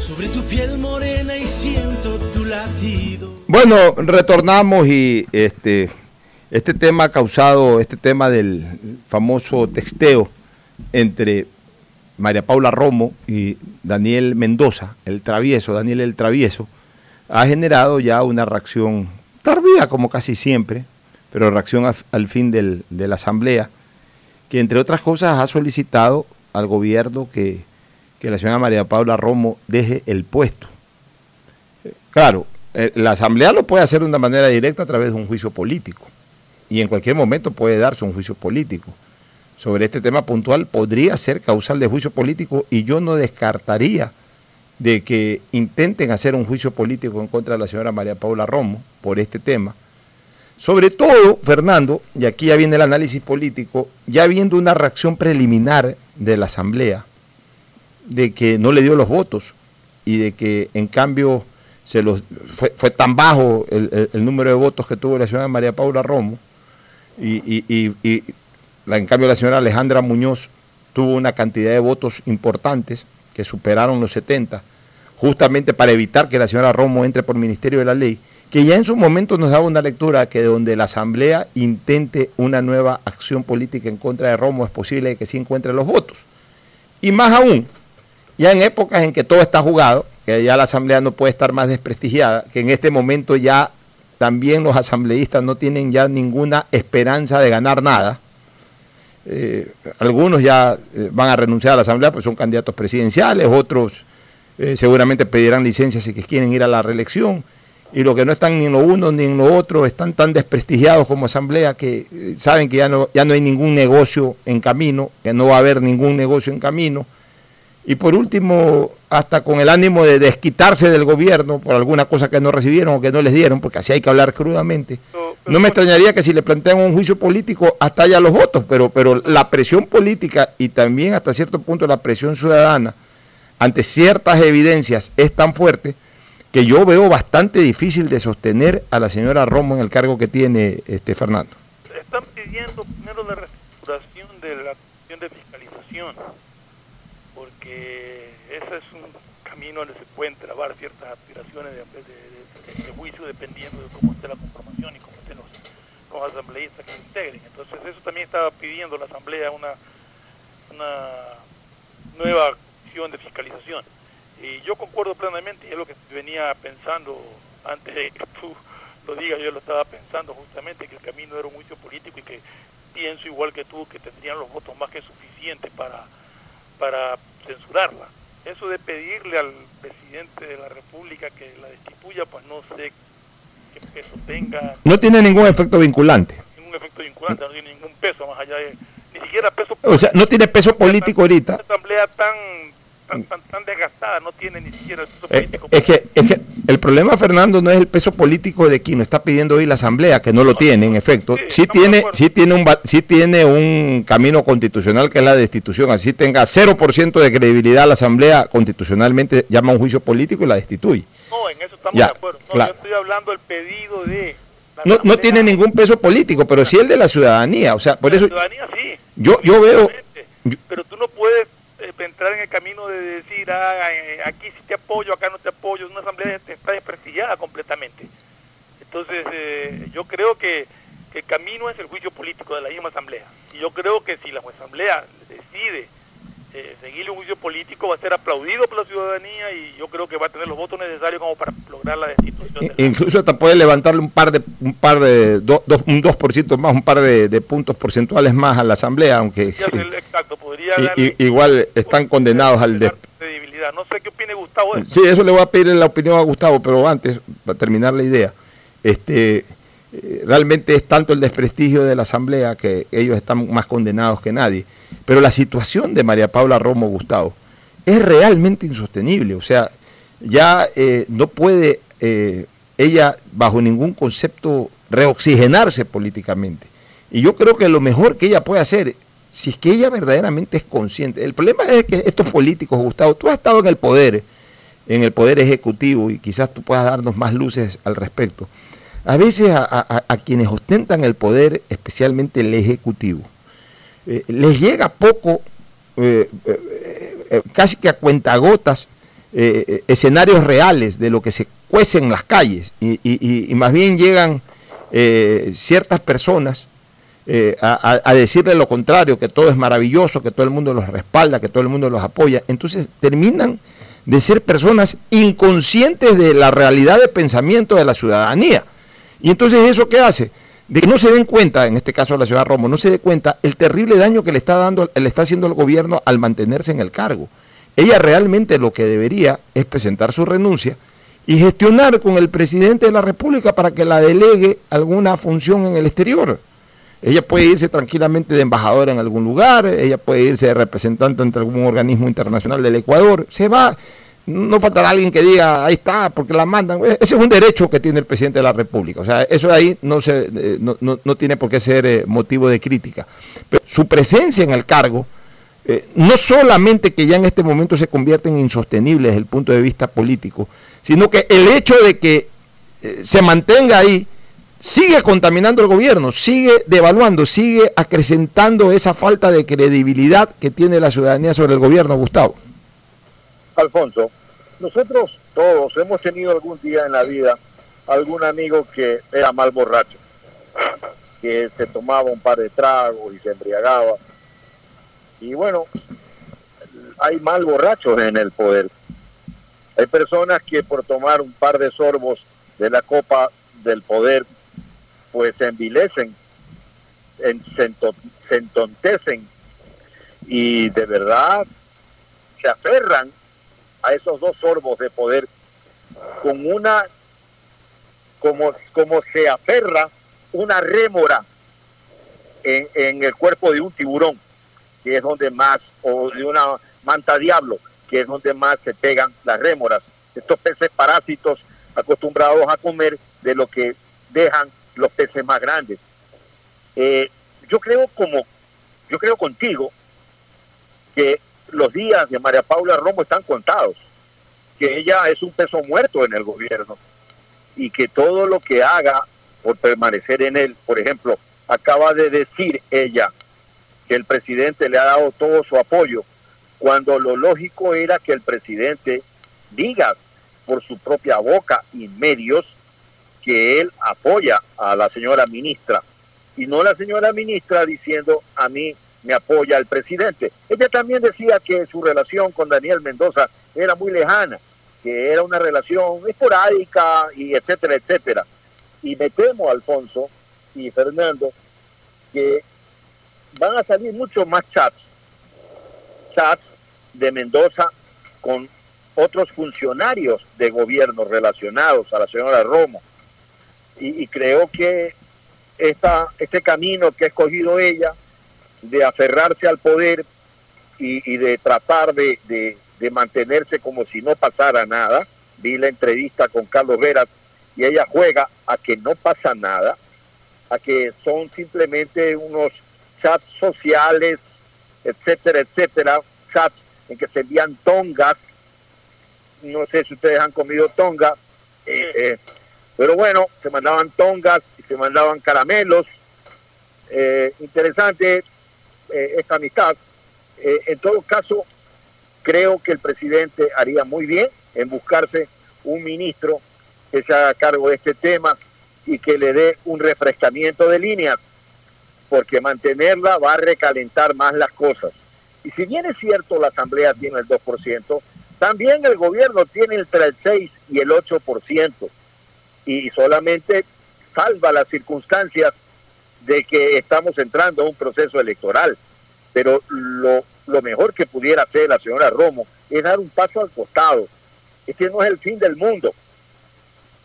Sobre tu piel morena y siento tu latido. Bueno, retornamos y este, este tema causado, este tema del famoso texteo entre María Paula Romo y Daniel Mendoza, el travieso, Daniel el travieso, ha generado ya una reacción tardía, como casi siempre, pero reacción al, al fin del, de la Asamblea, que entre otras cosas ha solicitado al gobierno que, que la señora María Paula Romo deje el puesto. Claro, eh, la Asamblea lo puede hacer de una manera directa a través de un juicio político. Y en cualquier momento puede darse un juicio político. Sobre este tema puntual podría ser causal de juicio político y yo no descartaría de que intenten hacer un juicio político en contra de la señora María Paula Romo por este tema. Sobre todo, Fernando, y aquí ya viene el análisis político, ya viendo una reacción preliminar de la Asamblea, de que no le dio los votos y de que en cambio se los, fue, tan bajo el, número de votos que tuvo la señora María Paula Romo y, y en cambio la señora Alejandra Muñoz tuvo una cantidad de votos importantes que superaron los 70, justamente para evitar que la señora Romo entre por Ministerio de la Ley, que ya en su momento nos daba una lectura que donde la Asamblea intente una nueva acción política en contra de Romo es posible que sí encuentre los votos. Y más aún, ya en épocas en que todo está jugado, que ya la Asamblea no puede estar más desprestigiada, que en este momento ya también los asambleístas no tienen ya ninguna esperanza de ganar nada, eh, algunos ya eh, van a renunciar a la Asamblea, pues son candidatos presidenciales, otros eh, seguramente pedirán licencias si quieren ir a la reelección, y los que no están ni en lo uno ni en lo otro están tan desprestigiados como Asamblea que saben que ya no, ya no hay ningún negocio en camino, que no va a haber ningún negocio en camino. Y por último, hasta con el ánimo de desquitarse del gobierno por alguna cosa que no recibieron o que no les dieron, porque así hay que hablar crudamente. No me extrañaría que si le plantean un juicio político hasta haya los votos, pero, pero la presión política y también hasta cierto punto la presión ciudadana ante ciertas evidencias es tan fuerte que yo veo bastante difícil de sostener a la señora Romo en el cargo que tiene este Fernando. Están pidiendo primero la restauración de la acción de fiscalización, porque ese es un camino donde se pueden trabar ciertas aspiraciones de, juicio dependiendo de cómo esté la conformación y cómo los asambleístas que se integren. Entonces eso también estaba pidiendo la Asamblea una, una nueva acción de fiscalización. Y yo concuerdo plenamente, y es lo que venía pensando antes de que tú lo digas, yo lo estaba pensando justamente, que el camino era un juicio político y que pienso igual que tú que tendrían los votos más que suficientes para, para censurarla. Eso de pedirle al presidente de la República que la destituya, pues no sé tenga... No tiene ningún efecto vinculante. Ningún efecto vinculante, no tiene ningún peso más allá de... Ni siquiera peso O sea, no tiene peso político ahorita. Una asamblea tan tan, desgastada, no tiene ni siquiera el peso eh, político. es, que, es que el problema, Fernando, no es el peso político de quien está pidiendo hoy la Asamblea, que no lo tiene, en efecto. Sí, tiene, sí, tiene un, sí tiene un camino constitucional que es la destitución. Así tenga 0% de credibilidad la Asamblea, constitucionalmente llama a un juicio político y la destituye. No, en eso estamos de acuerdo. No, Yo estoy hablando del pedido de. No, no, tiene ningún peso político, pero sí el de la ciudadanía. O sea, por eso. La ciudadanía sí. Yo, yo veo. Pero tú no puedes entrar en el camino de decir, ah, eh, aquí sí te apoyo, acá no te apoyo. Una asamblea está desprestigiada completamente. Entonces, eh, yo creo que, que el camino es el juicio político de la misma asamblea. Y yo creo que si la asamblea decide eh, seguirle un juicio político va a ser aplaudido por la ciudadanía y yo creo que va a tener los votos necesarios como para lograr la destitución. incluso hasta puede levantarle un par de un par de do, un 2% más, un par de, puntos porcentuales más a la asamblea, aunque exacto, podría igual están condenados al de No sé qué opine Gustavo. Sí, eso le voy a pedir la opinión a Gustavo, pero antes para terminar la idea, este realmente es tanto el desprestigio de la asamblea que ellos están más condenados que nadie. Pero la situación de María Paula Romo Gustavo es realmente insostenible. O sea, ya eh, no puede eh, ella, bajo ningún concepto, reoxigenarse políticamente. Y yo creo que lo mejor que ella puede hacer, si es que ella verdaderamente es consciente, el problema es que estos políticos, Gustavo, tú has estado en el poder, en el poder ejecutivo, y quizás tú puedas darnos más luces al respecto. A veces a quienes ostentan el poder, especialmente el ejecutivo, eh, les llega poco, eh, eh, casi que a cuentagotas, escenarios reales de lo que se cuece en las calles y, más bien llegan ciertas personas a, a, decirle lo contrario, que todo es maravilloso, que todo el mundo los respalda, que todo el mundo los apoya. Entonces terminan de ser personas inconscientes de la realidad de pensamiento de la ciudadanía. Y entonces eso qué hace? de que no se den cuenta, en este caso la ciudad Romo, no se dé cuenta el terrible daño que le está dando, le está haciendo el gobierno al mantenerse en el cargo. Ella realmente lo que debería es presentar su renuncia y gestionar con el presidente de la República para que la delegue alguna función en el exterior. Ella puede irse tranquilamente de embajadora en algún lugar, ella puede irse de representante ante algún organismo internacional del Ecuador, se va, no faltará alguien que diga, ahí está, porque la mandan. Ese es un derecho que tiene el presidente de la República. O sea, eso ahí no, se, eh, no, no, no tiene por qué ser eh, motivo de crítica. Pero su presencia en el cargo, eh, no solamente que ya en este momento se convierten en insostenibles desde el punto de vista político, sino que el hecho de que eh, se mantenga ahí sigue contaminando el gobierno, sigue devaluando, sigue acrecentando esa falta de credibilidad que tiene la ciudadanía sobre el gobierno, Gustavo. Alfonso, nosotros todos hemos tenido algún día en la vida algún amigo que era mal borracho, que se tomaba un par de tragos y se embriagaba. Y bueno, hay mal borrachos en el poder. Hay personas que por tomar un par de sorbos de la copa del poder, pues se envilecen, en, se, se entontecen y de verdad se aferran a esos dos sorbos de poder con una como, como se aferra una rémora en, el cuerpo de un tiburón, que es donde más, o de una manta diablo, que es donde más se pegan las rémoras. Estos peces parásitos acostumbrados a comer de lo que dejan los peces más grandes. Eh, yo creo como, yo creo contigo que los días de María Paula Romo están contados, que ella es un peso muerto en el gobierno y que todo lo que haga por permanecer en él, por ejemplo, acaba de decir ella que el presidente le ha dado todo su apoyo, cuando lo lógico era que el presidente diga por su propia boca y medios que él apoya a la señora ministra y no la señora ministra diciendo a mí me apoya el presidente. Ella también decía que su relación con Daniel Mendoza era muy lejana, que era una relación esporádica y etcétera, etcétera. Y me temo, Alfonso y Fernando, que van a salir muchos más chats, chats de Mendoza con otros funcionarios de gobierno relacionados a la señora Romo. Y, y creo que esta, este camino que ha escogido ella de aferrarse al poder y, y de tratar de, de, mantenerse como si no pasara nada, vi la entrevista con Carlos Veras y ella juega a que no pasa nada, a que son simplemente unos chats sociales, etcétera, etcétera, chats en que se envían tongas, no sé si ustedes han comido tonga, eh, eh, pero bueno, se mandaban tongas y se mandaban caramelos, eh, interesante eh, esta amistad. Eh, en todo caso, creo que el presidente haría muy bien en buscarse un ministro que se haga cargo de este tema y que le dé un refrescamiento de líneas, porque mantenerla va a recalentar más las cosas. Y si bien es cierto la Asamblea tiene el 2%, también el gobierno tiene entre el 6 y el 8%, y solamente salva las circunstancias de que estamos entrando a un proceso electoral. Pero lo, lo mejor que pudiera hacer la señora Romo es dar un paso al costado. Este no es el fin del mundo.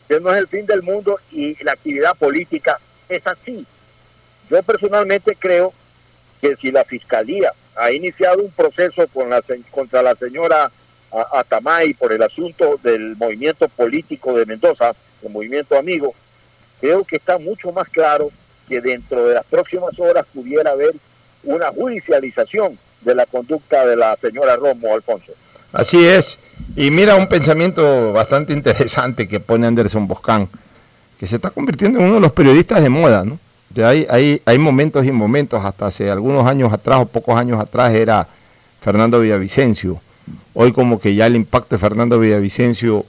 Este no es el fin del mundo y la actividad política es así. Yo personalmente creo que si la Fiscalía ha iniciado un proceso con la, contra la señora Atamay por el asunto del movimiento político de Mendoza, el movimiento amigo, creo que está mucho más claro que dentro de las próximas horas pudiera haber una judicialización de la conducta de la señora Romo Alfonso. Así es. Y mira un pensamiento bastante interesante que pone Anderson Boscán, que se está convirtiendo en uno de los periodistas de moda, ¿no? Ya hay, hay, hay momentos y momentos, hasta hace algunos años atrás o pocos años atrás era Fernando Villavicencio. Hoy como que ya el impacto de Fernando Villavicencio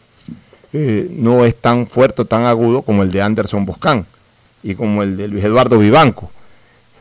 eh, no es tan fuerte, tan agudo como el de Anderson Boscán y como el de Luis Eduardo Vivanco.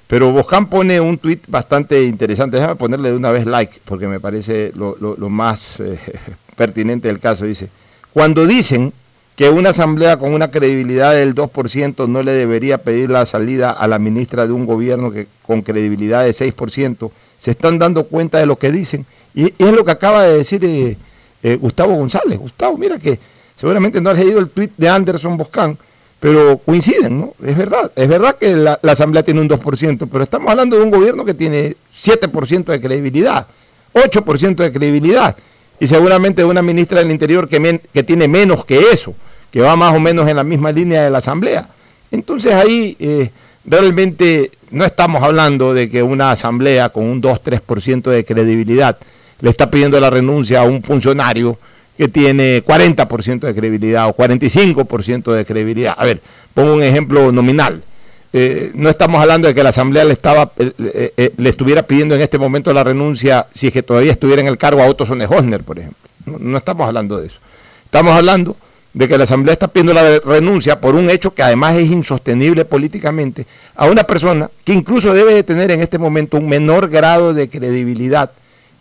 Pero Boscán pone un tuit bastante interesante. Déjame ponerle de una vez like, porque me parece lo, más eh, pertinente del caso. Dice, cuando dicen que una asamblea con una credibilidad del 2% no le debería pedir la salida a la ministra de un gobierno que con credibilidad de 6%, se están dando cuenta de lo que dicen. Y, es lo que acaba de decir eh, eh, Gustavo González. Gustavo, mira que Seguramente no has leído el tweet de Anderson Boscan, pero coinciden, ¿no? Es verdad, es verdad que la, Asamblea tiene un 2%, pero estamos hablando de un gobierno que tiene 7% de credibilidad, 8% de credibilidad, y seguramente de una ministra del Interior que tiene menos que eso, que va más o menos en la misma línea de la Asamblea. Entonces ahí eh, realmente no estamos hablando de que una Asamblea con un 2-3% de credibilidad le está pidiendo la renuncia a un funcionario que tiene 40% de credibilidad o 45% de credibilidad. A ver, pongo un ejemplo nominal. Eh, no estamos hablando de que la Asamblea le estaba eh, eh, le estuviera pidiendo en este momento la renuncia si es que todavía estuviera en el cargo a Otto Hosner, por ejemplo. No, no estamos hablando de eso. Estamos hablando de que la Asamblea está pidiendo la renuncia por un hecho que además es insostenible políticamente a una persona que incluso debe de tener en este momento un menor grado de credibilidad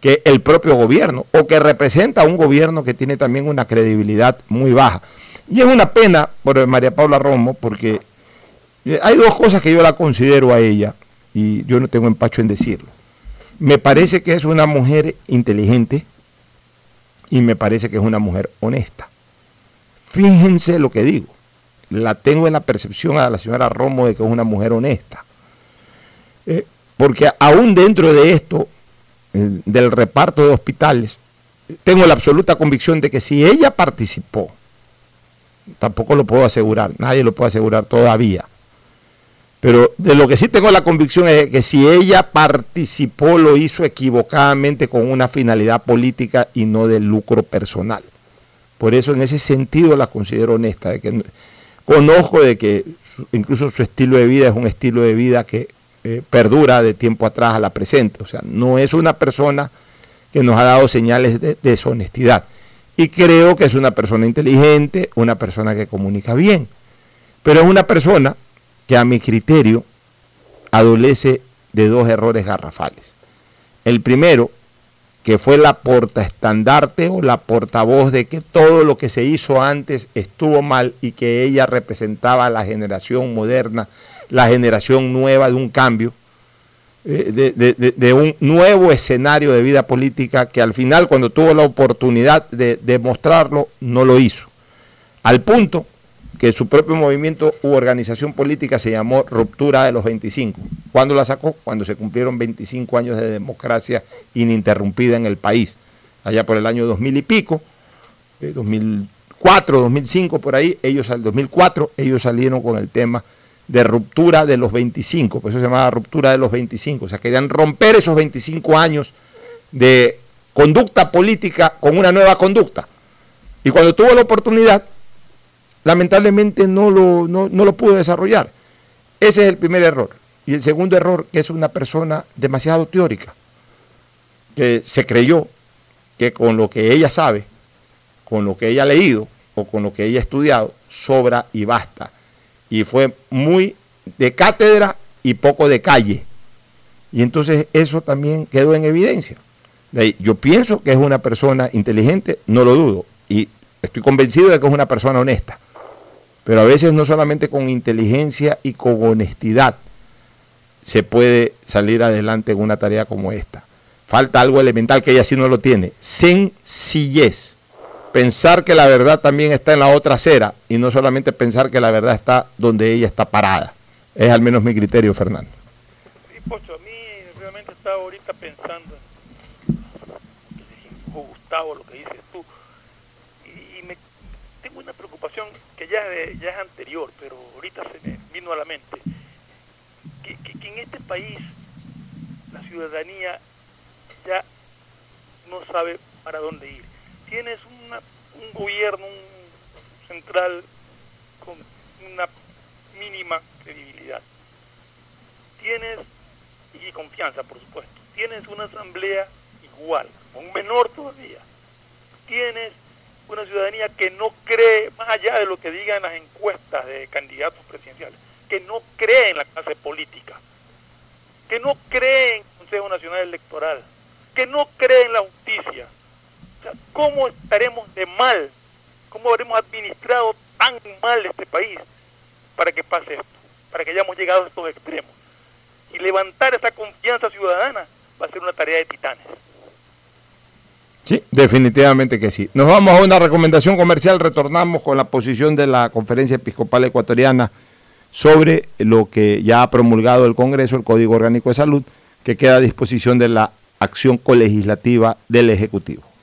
que el propio gobierno o que representa a un gobierno que tiene también una credibilidad muy baja. Y es una pena por María Paula Romo porque eh, hay dos cosas que yo la considero a ella y yo no tengo empacho en decirlo. Me parece que es una mujer inteligente y me parece que es una mujer honesta. Fíjense lo que digo. La tengo en la percepción a la señora Romo de que es una mujer honesta. Eh, porque aún dentro de esto, del reparto de hospitales, tengo la absoluta convicción de que si ella participó, tampoco lo puedo asegurar, nadie lo puede asegurar todavía, pero de lo que sí tengo la convicción es que si ella participó, lo hizo equivocadamente con una finalidad política y no de lucro personal. Por eso en ese sentido la considero honesta, de que no- conozco de que incluso su estilo de vida es un estilo de vida que eh, perdura de tiempo atrás a la presente. O sea, no es una persona que nos ha dado señales de deshonestidad. Y creo que es una persona inteligente, una persona que comunica bien. Pero es una persona que a mi criterio adolece de dos errores garrafales. El primero, que fue la portaestandarte o la portavoz de que todo lo que se hizo antes estuvo mal y que ella representaba a la generación moderna, la generación nueva de un cambio, eh, de, un nuevo escenario de vida política que al final cuando tuvo la oportunidad de demostrarlo no lo hizo. Al punto que su propio movimiento u organización política se llamó Ruptura de los 25. ¿Cuándo la sacó? Cuando se cumplieron 25 años de democracia ininterrumpida en el país. Allá por el año 2000 y pico, eh, 2004, 2005, por ahí, ellos al 2004, ellos salieron con el tema de ruptura de los 25, por eso se llamaba ruptura de los 25, o sea, querían romper esos 25 años de conducta política con una nueva conducta. Y cuando tuvo la oportunidad, lamentablemente no lo, no, no lo pudo desarrollar. Ese es el primer error. Y el segundo error, que es una persona demasiado teórica, que se creyó que con lo que ella sabe, con lo que ella ha leído o con lo que ella ha estudiado, sobra y basta. Y fue muy de cátedra y poco de calle. Y entonces eso también quedó en evidencia. Yo pienso que es una persona inteligente, no lo dudo, y estoy convencido de que es una persona honesta. Pero a veces no solamente con inteligencia y con honestidad se puede salir adelante en una tarea como esta. Falta algo elemental que ella sí no lo tiene. Sencillez. Pensar que la verdad también está en la otra acera y no solamente pensar que la verdad está donde ella está parada. Es al menos mi criterio, Fernando. Sí, Pocho, a mí realmente estaba ahorita pensando en Gustavo, lo que dices tú, y, me, tengo una preocupación que ya, ya es anterior, pero ahorita se me vino a la mente, que- que en este país la ciudadanía ya no sabe para dónde ir. Tienes un gobierno central con una mínima credibilidad. Tienes, y confianza por supuesto, tienes una asamblea igual, un menor todavía. Tienes una ciudadanía que no cree, más allá de lo que digan las encuestas de candidatos presidenciales, que no cree en la clase política, que no cree en el Consejo Nacional Electoral, que no cree en la justicia. ¿Cómo estaremos de mal? ¿Cómo habremos administrado tan mal este país para que pase esto? Para que hayamos llegado a estos extremos. Y levantar esa confianza ciudadana va a ser una tarea de titanes. Sí, definitivamente que sí. Nos vamos a una recomendación comercial, retornamos con la posición de la Conferencia Episcopal Ecuatoriana sobre lo que ya ha promulgado el Congreso, el Código Orgánico de Salud, que queda a disposición de la acción colegislativa del Ejecutivo.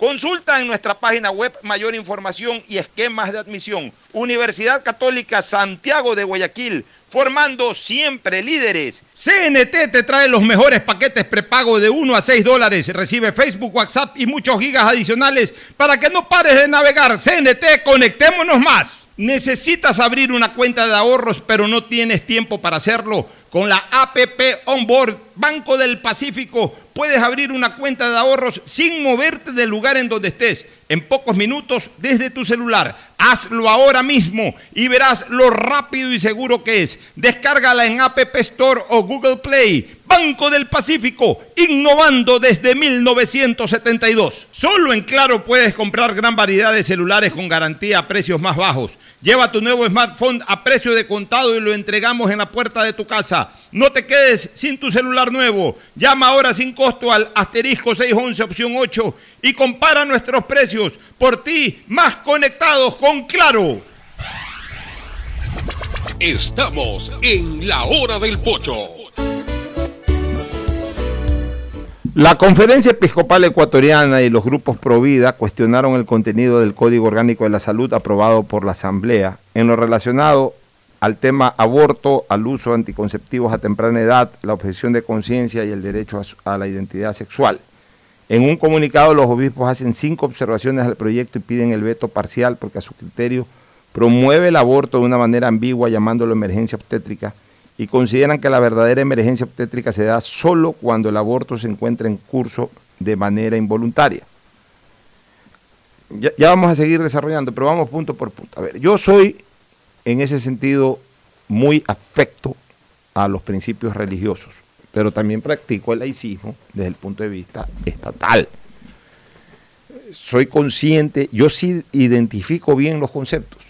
Consulta en nuestra página web mayor información y esquemas de admisión. Universidad Católica Santiago de Guayaquil, formando siempre líderes. CNT te trae los mejores paquetes prepago de 1 a 6 dólares. Recibe Facebook, WhatsApp y muchos gigas adicionales para que no pares de navegar. CNT, conectémonos más. Necesitas abrir una cuenta de ahorros pero no tienes tiempo para hacerlo. Con la APP Onboard Banco del Pacífico puedes abrir una cuenta de ahorros sin moverte del lugar en donde estés, en pocos minutos desde tu celular. Hazlo ahora mismo y verás lo rápido y seguro que es. Descárgala en App Store o Google Play. Banco del Pacífico, innovando desde 1972. Solo en Claro puedes comprar gran variedad de celulares con garantía a precios más bajos. Lleva tu nuevo smartphone a precio de contado y lo entregamos en la puerta de tu casa. No te quedes sin tu celular nuevo. Llama ahora sin costo al asterisco 611 opción 8 y compara nuestros precios. Por ti, más conectados con Claro. Estamos en la hora del pocho. La Conferencia Episcopal Ecuatoriana y los grupos Provida cuestionaron el contenido del Código Orgánico de la Salud aprobado por la Asamblea en lo relacionado al tema aborto, al uso de anticonceptivos a temprana edad, la objeción de conciencia y el derecho a, la identidad sexual. En un comunicado los obispos hacen cinco observaciones al proyecto y piden el veto parcial porque a su criterio promueve el aborto de una manera ambigua llamándolo emergencia obstétrica y consideran que la verdadera emergencia obstétrica se da solo cuando el aborto se encuentra en curso de manera involuntaria. Ya, vamos a seguir desarrollando, pero vamos punto por punto. A ver, yo soy en ese sentido muy afecto a los principios religiosos, pero también practico el laicismo desde el punto de vista estatal. Soy consciente, yo sí identifico bien los conceptos.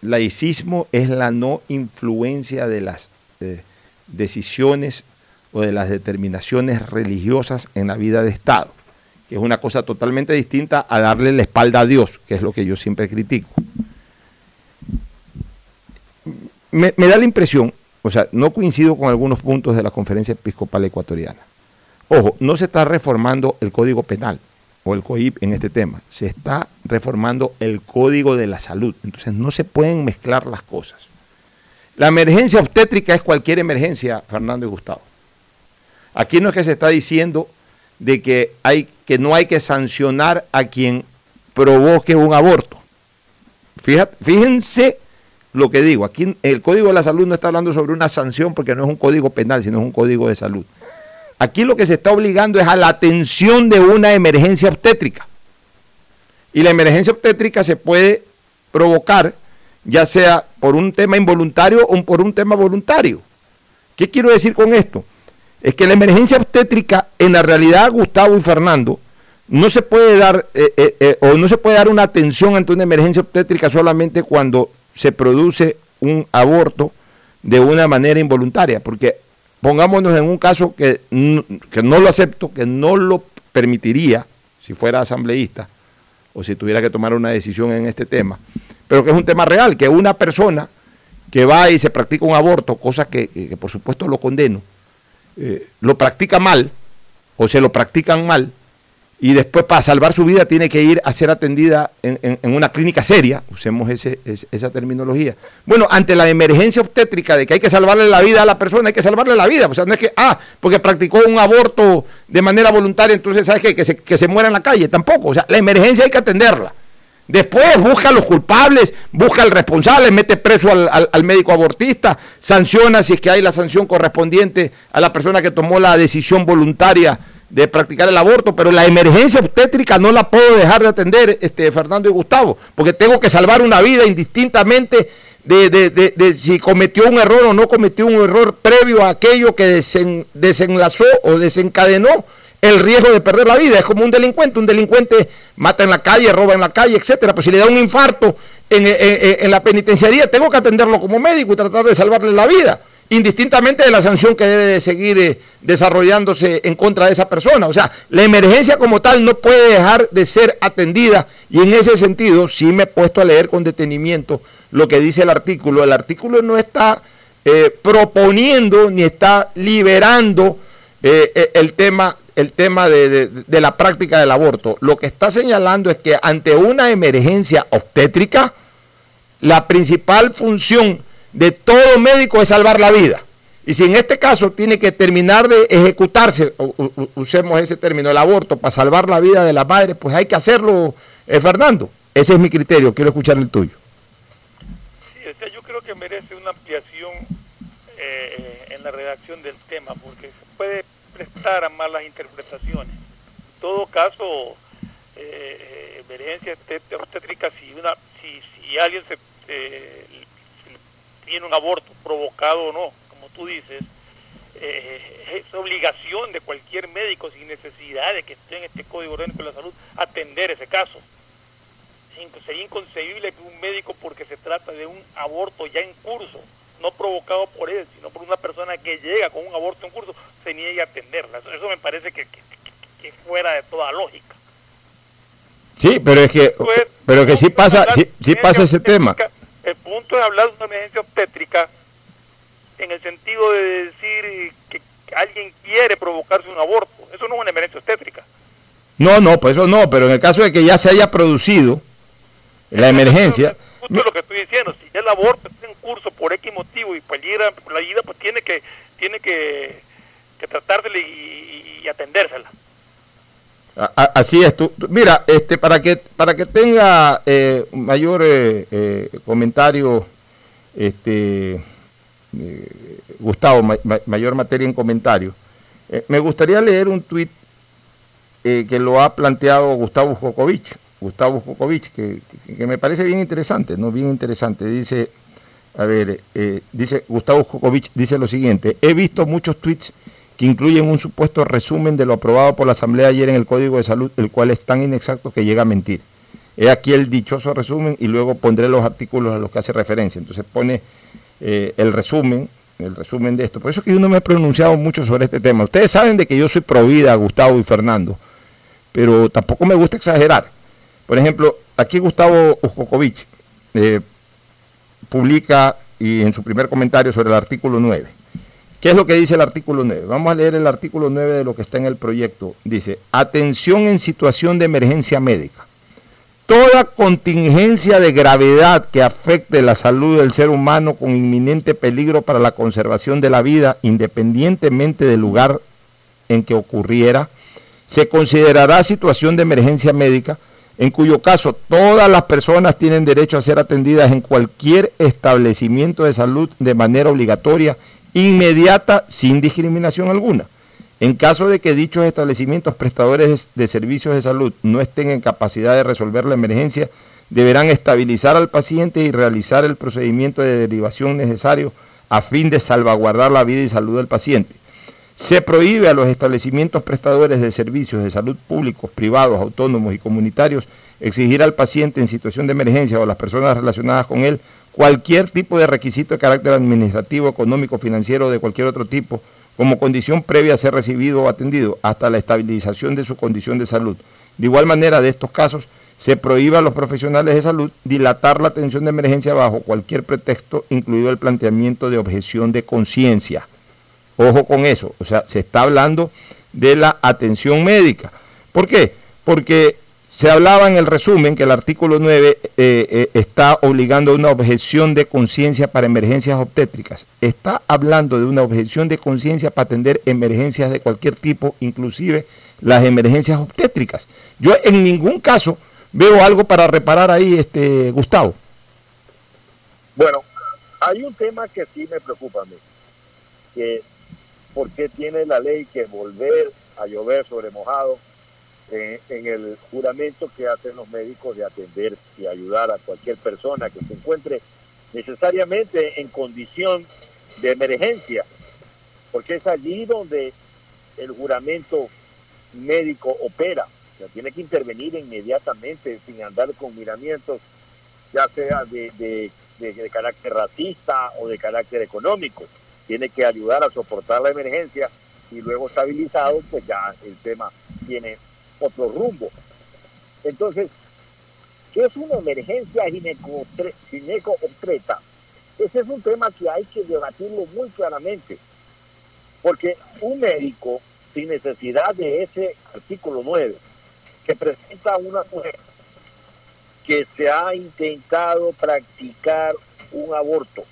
Laicismo es la no influencia de las decisiones o de las determinaciones religiosas en la vida de Estado, que es una cosa totalmente distinta a darle la espalda a Dios, que es lo que yo siempre critico. Me, da la impresión, o sea, no coincido con algunos puntos de la conferencia episcopal ecuatoriana. Ojo, no se está reformando el código penal o el COIP en este tema, se está reformando el código de la salud. Entonces no se pueden mezclar las cosas. La emergencia obstétrica es cualquier emergencia, Fernando y Gustavo. Aquí no es que se está diciendo de que, hay, que no hay que sancionar a quien provoque un aborto. fíjense lo que digo. Aquí el Código de la Salud no está hablando sobre una sanción porque no es un código penal, sino es un código de salud. Aquí lo que se está obligando es a la atención de una emergencia obstétrica. Y la emergencia obstétrica se puede provocar ya sea por un tema involuntario o por un tema voluntario. ¿Qué quiero decir con esto? Es que la emergencia obstétrica, en la realidad, Gustavo y Fernando, no se puede dar eh, eh, eh, o no se puede dar una atención ante una emergencia obstétrica solamente cuando se produce un aborto de una manera involuntaria, porque pongámonos en un caso que, que no lo acepto, que no lo permitiría, si fuera asambleísta, o si tuviera que tomar una decisión en este tema, pero que es un tema real, que una persona que va y se practica un aborto, cosa que, por supuesto lo condeno, eh, lo practica mal o se lo practican mal y después para salvar su vida tiene que ir a ser atendida en, en- una clínica seria, usemos ese- esa terminología. Bueno, ante la emergencia obstétrica de que hay que salvarle la vida a la persona, hay que salvarle la vida. O sea, no es que, ah, porque practicó un aborto de manera voluntaria, entonces, ¿sabes? Que se, que se muera en la calle. Tampoco. O sea, la emergencia hay que atenderla. Después busca a los culpables, busca al responsable, mete preso al, al- médico abortista, sanciona si es que hay la sanción correspondiente a la persona que tomó la decisión voluntaria de practicar el aborto, pero la emergencia obstétrica no la puedo dejar de atender, este, Fernando y Gustavo, porque tengo que salvar una vida indistintamente de, de- de- de si cometió un error o no cometió un error previo a aquello que desen- desenlazó o desencadenó el riesgo de perder la vida. Es como un delincuente. Un delincuente mata en la calle, roba en la calle, etcétera. Pues si le da un infarto en, en- la penitenciaría, tengo que atenderlo como médico y tratar de salvarle la vida, indistintamente de la sanción que debe de seguir eh, desarrollándose en contra de esa persona. O sea, la emergencia como tal no puede dejar de ser atendida y en ese sentido sí me he puesto a leer con detenimiento lo que dice el artículo. El artículo no está eh, proponiendo ni está liberando eh, el tema, el tema de, de- la práctica del aborto. Lo que está señalando es que ante una emergencia obstétrica, la principal función de todo médico es salvar la vida. Y si en este caso tiene que terminar de ejecutarse, usemos ese término, el aborto, para salvar la vida de la madre, pues hay que hacerlo, eh, Fernando. Ese es mi criterio, quiero escuchar el tuyo. Sí, yo creo que merece una ampliación eh, en la redacción del tema, porque prestar a malas interpretaciones. En todo caso, eh, emergencia obstet- obstétrica, si, una, si, si alguien se, eh, tiene un aborto provocado o no, como tú dices, eh, es obligación de cualquier médico sin necesidad de que esté en este Código Orgánico de la Salud atender ese caso. Sería inconcebible que un médico, porque se trata de un aborto ya en curso, no provocado por él, sino por una persona que llega con un aborto en curso, se niegue a atenderla. Eso, eso me parece que, que, que- que fuera de toda lógica. Sí, pero es que, pero que sí pasa, sí, sí pasa ese tema. El punto es hablar de una emergencia obstétrica en el sentido de decir que alguien quiere provocarse un aborto. Eso no es una emergencia obstétrica. No, no, pues eso no, pero en el caso de que ya se haya producido la emergencia, Justo lo que estoy diciendo, si el aborto está en curso por X motivo y peligra por la vida, pues tiene que tiene que, que tratársela y, y- atendérsela. así es. Tú, mira, este, para que para que tenga eh, mayor eh, eh, comentario, este, eh, Gustavo, ma- ma- mayor materia en comentario, eh, me gustaría leer un tuit eh, que lo ha planteado Gustavo Jokovic, Gustavo Jokovic, que, me parece bien interesante, ¿no? Bien interesante. Dice, a ver, eh, dice Gustavo Jokovic, dice lo siguiente, he visto muchos tweets que incluyen un supuesto resumen de lo aprobado por la Asamblea ayer en el Código de Salud, el cual es tan inexacto que llega a mentir. He aquí el dichoso resumen y luego pondré los artículos a los que hace referencia. Entonces pone eh, el resumen, el resumen de esto. Por eso es que yo no me he pronunciado mucho sobre este tema. Ustedes saben de que yo soy pro vida, Gustavo y Fernando, pero tampoco me gusta exagerar. Por ejemplo, aquí Gustavo Ujokovic eh, publica y en su primer comentario sobre el artículo 9. ¿Qué es lo que dice el artículo 9? Vamos a leer el artículo 9 de lo que está en el proyecto. Dice, atención en situación de emergencia médica. Toda contingencia de gravedad que afecte la salud del ser humano con inminente peligro para la conservación de la vida, independientemente del lugar en que ocurriera, se considerará situación de emergencia médica, en cuyo caso todas las personas tienen derecho a ser atendidas en cualquier establecimiento de salud de manera obligatoria, inmediata, sin discriminación alguna. En caso de que dichos establecimientos prestadores de servicios de salud no estén en capacidad de resolver la emergencia, deberán estabilizar al paciente y realizar el procedimiento de derivación necesario a fin de salvaguardar la vida y salud del paciente. Se prohíbe a los establecimientos prestadores de servicios de salud públicos, privados, autónomos y comunitarios exigir al paciente en situación de emergencia o a las personas relacionadas con él cualquier tipo de requisito de carácter administrativo, económico, financiero o de cualquier otro tipo como condición previa a ser recibido o atendido hasta la estabilización de su condición de salud. De igual manera, de estos casos, se prohíbe a los profesionales de salud dilatar la atención de emergencia bajo cualquier pretexto, incluido el planteamiento de objeción de conciencia. Ojo con eso, o sea, se está hablando de la atención médica. ¿Por qué? Porque se hablaba en el resumen que el artículo 9 eh, eh, está obligando a una objeción de conciencia para emergencias obstétricas. Está hablando de una objeción de conciencia para atender emergencias de cualquier tipo, inclusive las emergencias obstétricas. Yo en ningún caso veo algo para reparar ahí, este Gustavo. Bueno, hay un tema que sí me preocupa a mí, que por qué tiene la ley que volver a llover sobre mojado eh, en el juramento que hacen los médicos de atender y ayudar a cualquier persona que se encuentre necesariamente en condición de emergencia, porque es allí donde el juramento médico opera. O sea, tiene que intervenir inmediatamente sin andar con miramientos, ya sea de, carácter racista o de carácter económico. Tiene que ayudar a soportar la emergencia y luego estabilizado, pues ya el tema tiene otro rumbo. Entonces, ¿qué es una emergencia gineco-obstreta? Ese es un tema que hay que debatirlo muy claramente, porque un médico sin necesidad de ese artículo 9, que presenta a una mujer que se ha intentado practicar un aborto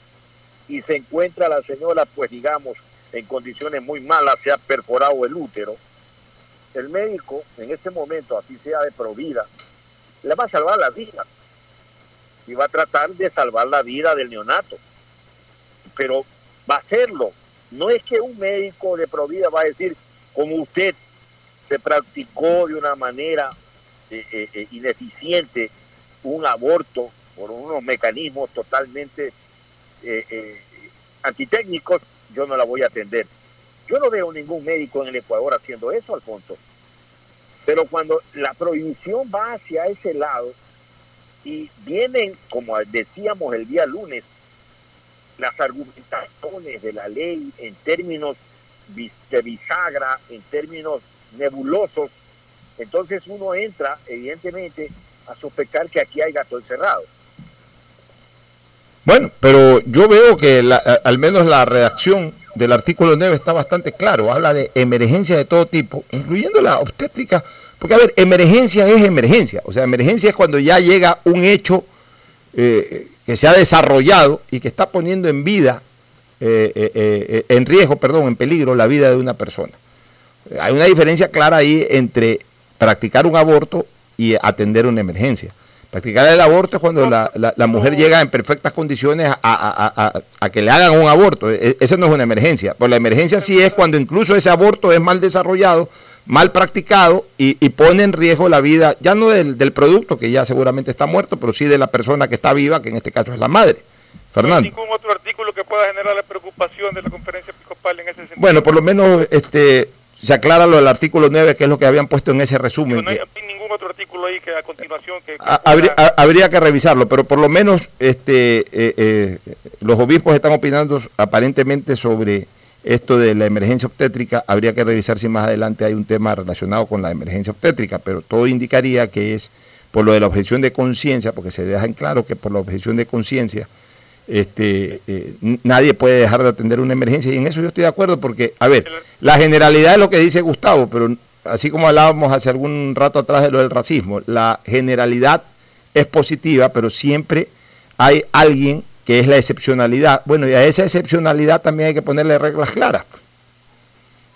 y se encuentra la señora, pues digamos, en condiciones muy malas, se ha perforado el útero, el médico en este momento, así sea de provida, le va a salvar la vida y va a tratar de salvar la vida del neonato. Pero va a hacerlo. No es que un médico de provida va a decir, como usted se practicó de una manera eh, eh, eh, ineficiente un aborto por unos mecanismos totalmente antitécnicos, yo no la voy a atender. Yo no veo ningún médico en el Ecuador haciendo eso, Alfonso. Pero cuando la prohibición va hacia ese lado y vienen, como decíamos el día lunes, las argumentaciones de la ley en términos de bisagra, en términos nebulosos, entonces uno entra, evidentemente, a sospechar que aquí hay gato encerrado. Bueno, pero yo veo que al menos la redacción del artículo 9 está bastante claro. Habla de emergencia de todo tipo, incluyendo la obstétrica. Porque, a ver, emergencia es emergencia. O sea, emergencia es cuando ya llega un hecho eh, que se ha desarrollado y que está poniendo en vida, eh, eh, en riesgo, perdón, en peligro la vida de una persona. Hay una diferencia clara ahí entre practicar un aborto y atender una emergencia. Practicar el aborto es cuando la, la, mujer llega en perfectas condiciones a, a, a, que le hagan un aborto. E, esa no es una emergencia. Pues la emergencia sí es cuando incluso ese aborto es mal desarrollado, mal practicado y, y pone en riesgo la vida, ya no del, del, producto, que ya seguramente está muerto, pero sí de la persona que está viva, que en este caso es la madre. Fernando. ¿No hay ningún otro artículo que pueda generar la preocupación de la conferencia episcopal en ese sentido? Bueno, por lo menos este se aclara lo del artículo 9, que es lo que habían puesto en ese resumen. no hay, otro artículo ahí que a continuación que... habría, habría, que revisarlo, pero por lo menos este eh, eh, los obispos están opinando aparentemente sobre esto de la emergencia obstétrica. Habría que revisar si más adelante hay un tema relacionado con la emergencia obstétrica, pero todo indicaría que es por lo de la objeción de conciencia, porque se deja en claro que por la objeción de conciencia este, eh, nadie puede dejar de atender una emergencia y en eso yo estoy de acuerdo porque, a ver, la generalidad es lo que dice Gustavo, pero así como hablábamos hace algún rato atrás de lo del racismo, la generalidad es positiva, pero siempre hay alguien que es la excepcionalidad. Bueno, y a esa excepcionalidad también hay que ponerle reglas claras.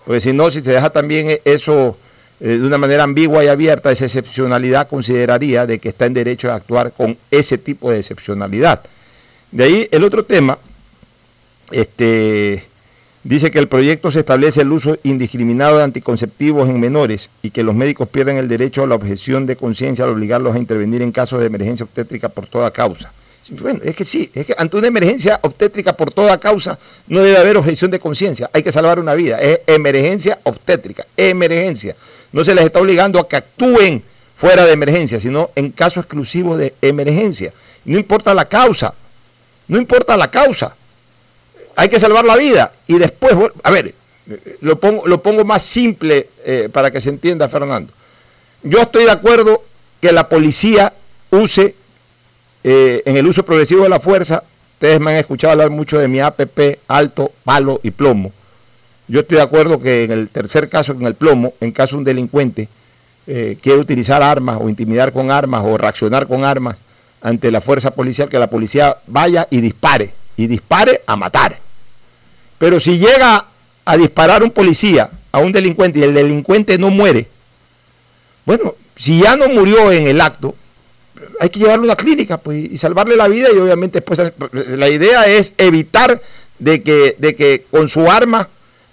Porque si no, si se deja también eso eh, de una manera ambigua y abierta, esa excepcionalidad consideraría de que está en derecho de actuar con ese tipo de excepcionalidad. De ahí el otro tema, este, dice que el proyecto se establece el uso indiscriminado de anticonceptivos en menores y que los médicos pierden el derecho a la objeción de conciencia al obligarlos a intervenir en casos de emergencia obstétrica por toda causa. Bueno, es que sí, es que ante una emergencia obstétrica por toda causa no debe haber objeción de conciencia, hay que salvar una vida, es emergencia obstétrica, emergencia. No se les está obligando a que actúen fuera de emergencia, sino en caso exclusivo de emergencia. No importa la causa, no importa la causa. Hay que salvar la vida. Y después, a ver, lo pongo, lo pongo más simple eh, para que se entienda, Fernando. Yo estoy de acuerdo que la policía use, eh, en el uso progresivo de la fuerza, ustedes me han escuchado hablar mucho de mi APP, alto, palo y plomo. Yo estoy de acuerdo que en el tercer caso, en el plomo, en caso de un delincuente eh, quiere utilizar armas o intimidar con armas o reaccionar con armas ante la fuerza policial, que la policía vaya y dispare, y dispare a matar. Pero si llega a disparar un policía a un delincuente y el delincuente no muere, bueno, si ya no murió en el acto, hay que llevarlo a una clínica pues, y salvarle la vida y obviamente después la idea es evitar de que, de que con su arma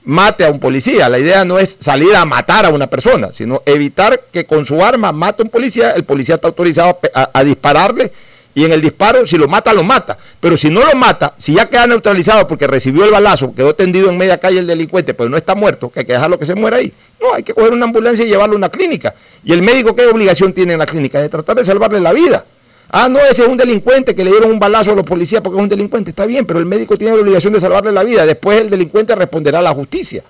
mate a un policía. La idea no es salir a matar a una persona, sino evitar que con su arma mate a un policía. El policía está autorizado a dispararle y en el disparo, si lo mata, lo mata. Pero si no lo mata, si ya queda neutralizado porque recibió el balazo, quedó tendido en media calle el delincuente, pero no está muerto, que hay que dejarlo que se muera ahí. No, hay que coger una ambulancia y llevarlo a una clínica. ¿Y el médico qué obligación tiene en la clínica? De tratar de salvarle la vida. Ah, no, ese es un delincuente que le dieron un balazo a los policías porque es un delincuente. Está bien, pero el médico tiene la obligación de salvarle la vida. Después el delincuente responderá a la justicia.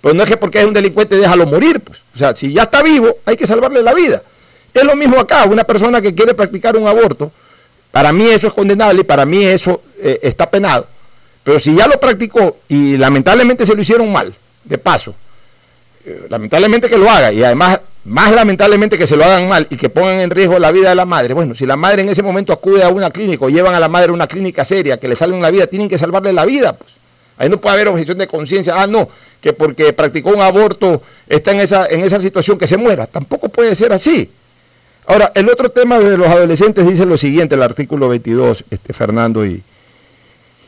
Pero no es que porque es un delincuente déjalo morir. Pues. O sea, si ya está vivo, hay que salvarle la vida. Es lo mismo acá. Una persona que quiere practicar un aborto, para mí eso es condenable y para mí eso eh, está penado. Pero si ya lo practicó y lamentablemente se lo hicieron mal, de paso, eh, lamentablemente que lo haga y además más lamentablemente que se lo hagan mal y que pongan en riesgo la vida de la madre. Bueno, si la madre en ese momento acude a una clínica o llevan a la madre a una clínica seria que le salven la vida, tienen que salvarle la vida. Pues. Ahí no puede haber objeción de conciencia. Ah, no, que porque practicó un aborto está en esa, en esa situación que se muera. Tampoco puede ser así. Ahora, el otro tema de los adolescentes dice lo siguiente, el artículo 22, este, Fernando y,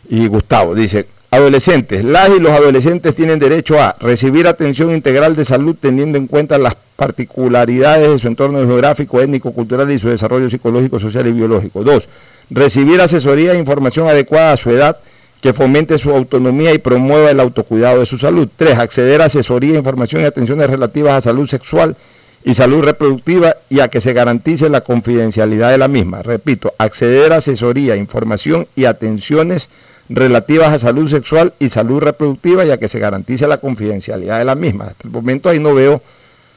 y Gustavo, dice, adolescentes, las y los adolescentes tienen derecho a recibir atención integral de salud teniendo en cuenta las particularidades de su entorno geográfico, étnico, cultural y su desarrollo psicológico, social y biológico. Dos, recibir asesoría e información adecuada a su edad que fomente su autonomía y promueva el autocuidado de su salud. Tres, acceder a asesoría, información y atenciones relativas a salud sexual y salud reproductiva y a que se garantice la confidencialidad de la misma. Repito, acceder a asesoría, información y atenciones relativas a salud sexual y salud reproductiva y a que se garantice la confidencialidad de la misma. Hasta el momento ahí no veo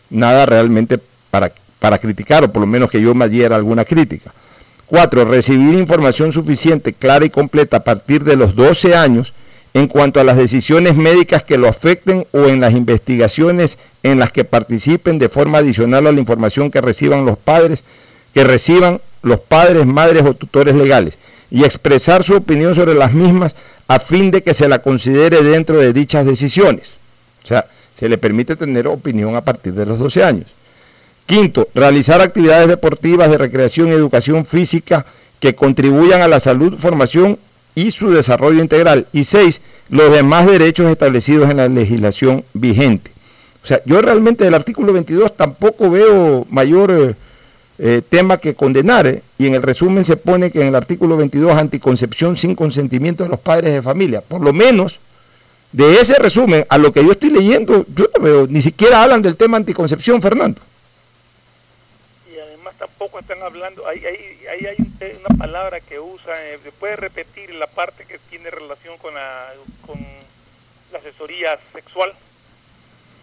nada realmente para, para criticar, o por lo menos que yo me adhiera alguna crítica. Cuatro, recibir información suficiente, clara y completa a partir de los 12 años en cuanto a las decisiones médicas que lo afecten o en las investigaciones en las que participen de forma adicional a la información que reciban los padres, que reciban los padres, madres o tutores legales, y expresar su opinión sobre las mismas a fin de que se la considere dentro de dichas decisiones. O sea, se le permite tener opinión a partir de los 12 años. Quinto, realizar actividades deportivas de recreación y educación física que contribuyan a la salud, formación y su desarrollo integral. Y seis, los demás derechos establecidos en la legislación vigente. O sea, yo realmente del artículo 22 tampoco veo mayor eh, eh, tema que condenar. Eh, y en el resumen se pone que en el artículo 22 anticoncepción sin consentimiento de los padres de familia. Por lo menos de ese resumen a lo que yo estoy leyendo, yo no veo, ni siquiera hablan del tema anticoncepción, Fernando tampoco están hablando, ahí, ahí, hay una palabra que usa, eh, se puede repetir la parte que tiene relación con la, con la asesoría sexual.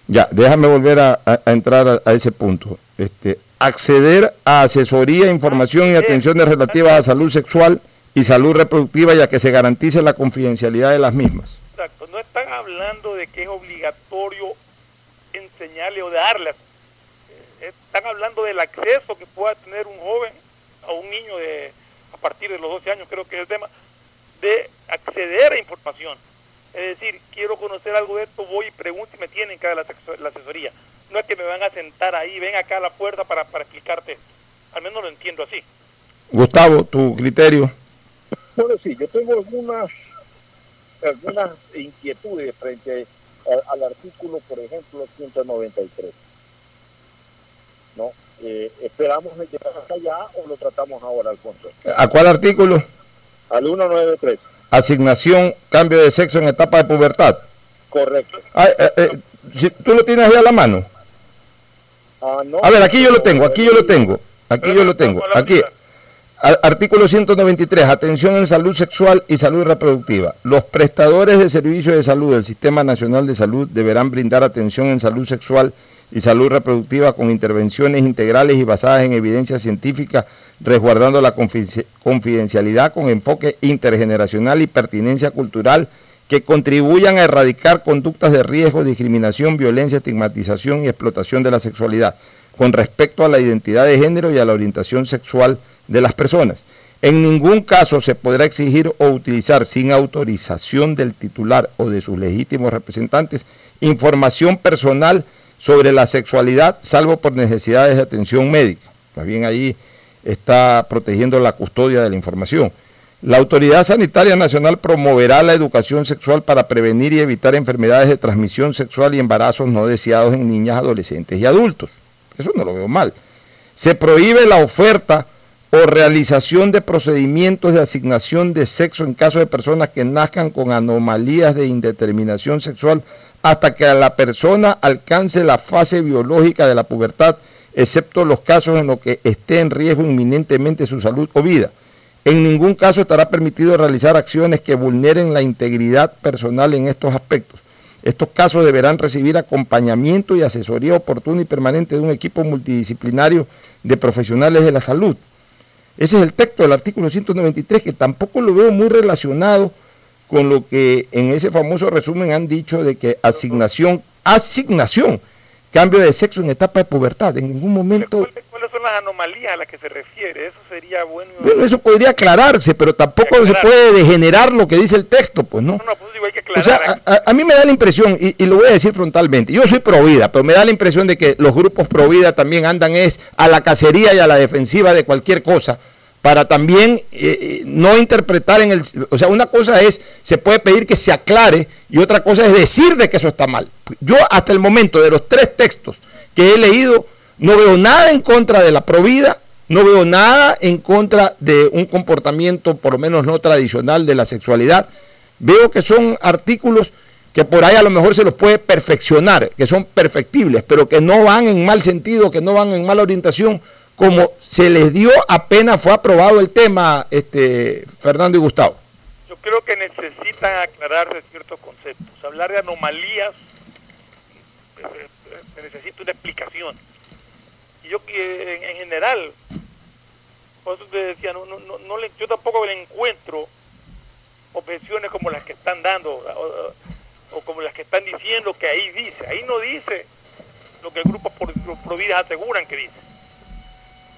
Ya, déjame volver a, entrar a, ese punto. Este, acceder a asesoría, información y atenciones relativas a salud sexual y salud reproductiva ya que se garantice la confidencialidad de las mismas. Exacto, no están hablando de que es obligatorio enseñarle o darle están hablando del acceso que pueda tener un joven a un niño de a partir de los 12 años, creo que es el tema, de acceder a información. Es decir, quiero conocer algo de esto, voy y pregunto y me tienen que dar la, asesoría. No es que me van a sentar ahí, ven acá a la puerta para, para explicarte. Al menos lo entiendo así. Gustavo, tu criterio. Bueno, sí, yo tengo algunas, algunas inquietudes frente al artículo, por ejemplo, 193. ¿No? Eh, ¿Esperamos llegar hasta allá o lo tratamos ahora, Alfonso? ¿A cuál artículo? Al 193. Asignación, cambio de sexo en etapa de pubertad. Correcto. Eh, eh, ¿Tú lo tienes ahí a la mano? Ah, no, a ver, aquí yo lo tengo, aquí yo lo tengo, aquí yo lo tengo, aquí. artículo 193, atención en salud sexual y salud reproductiva. Los prestadores de servicios de salud del Sistema Nacional de Salud deberán brindar atención en salud sexual y salud reproductiva con intervenciones integrales y basadas en evidencia científica, resguardando la confidencialidad con enfoque intergeneracional y pertinencia cultural que contribuyan a erradicar conductas de riesgo, discriminación, violencia, estigmatización y explotación de la sexualidad con respecto a la identidad de género y a la orientación sexual de las personas. En ningún caso se podrá exigir o utilizar sin autorización del titular o de sus legítimos representantes información personal sobre la sexualidad, salvo por necesidades de atención médica. Más bien ahí está protegiendo la custodia de la información. La Autoridad Sanitaria Nacional promoverá la educación sexual para prevenir y evitar enfermedades de transmisión sexual y embarazos no deseados en niñas, adolescentes y adultos. Eso no lo veo mal. Se prohíbe la oferta o realización de procedimientos de asignación de sexo en caso de personas que nazcan con anomalías de indeterminación sexual hasta que la persona alcance la fase biológica de la pubertad, excepto los casos en los que esté en riesgo inminentemente su salud o vida. En ningún caso estará permitido realizar acciones que vulneren la integridad personal en estos aspectos. Estos casos deberán recibir acompañamiento y asesoría oportuna y permanente de un equipo multidisciplinario de profesionales de la salud. Ese es el texto del artículo 193 que tampoco lo veo muy relacionado con lo que en ese famoso resumen han dicho de que asignación, asignación cambio de sexo en etapa de pubertad. En ningún momento... ¿Cuáles son las anomalías a las que se refiere? Eso sería bueno. Bueno, eso podría aclararse, pero tampoco se puede degenerar lo que dice el texto, pues no. No, no pues digo, hay que aclarar. O sea, a, mí me da la impresión, y, y, lo voy a decir frontalmente, yo soy pro vida, pero me da la impresión de que los grupos pro vida también andan es a la cacería y a la defensiva de cualquier cosa para también eh, eh, no interpretar en el... O sea, una cosa es, se puede pedir que se aclare y otra cosa es decir de que eso está mal. Yo hasta el momento de los tres textos que he leído, no veo nada en contra de la provida, no veo nada en contra de un comportamiento por lo menos no tradicional de la sexualidad. Veo que son artículos que por ahí a lo mejor se los puede perfeccionar, que son perfectibles, pero que no van en mal sentido, que no van en mala orientación, como se les dio apenas fue aprobado el tema, este Fernando y Gustavo? Yo creo que necesitan aclararse ciertos conceptos. Hablar de anomalías eh, eh, necesita una explicación. Y yo que en, general, por eso te decía, no, no, no, yo tampoco le encuentro objeciones como las que están dando o, como las que están diciendo que ahí dice. Ahí no dice lo que el grupo Providas aseguran que dice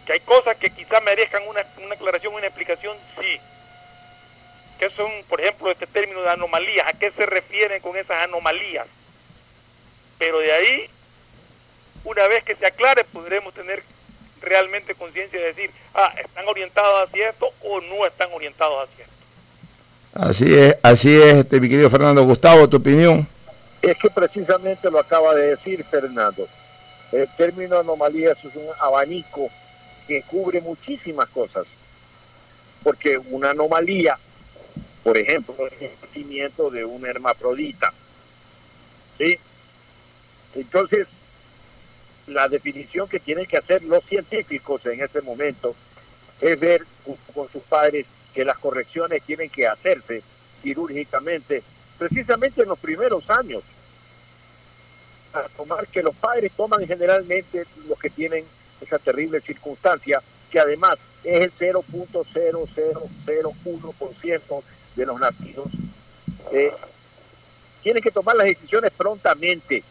que hay cosas que quizás merezcan una, una aclaración, una explicación, sí. ¿Qué son, por ejemplo, este término de anomalías? ¿A qué se refieren con esas anomalías? Pero de ahí, una vez que se aclare, podremos tener realmente conciencia de decir, ah, están orientados hacia esto o no están orientados hacia esto. Así es, así es, este, mi querido Fernando Gustavo, tu opinión. Es que precisamente lo acaba de decir Fernando. El término anomalías es un abanico que cubre muchísimas cosas. Porque una anomalía, por ejemplo, es el nacimiento de una hermafrodita. ¿Sí? Entonces, la definición que tienen que hacer los científicos en este momento es ver con sus padres que las correcciones tienen que hacerse quirúrgicamente, precisamente en los primeros años. A tomar que los padres toman generalmente los que tienen esa terrible circunstancia, que además es el 0.0001% de los nacidos, eh, tienen que tomar las decisiones prontamente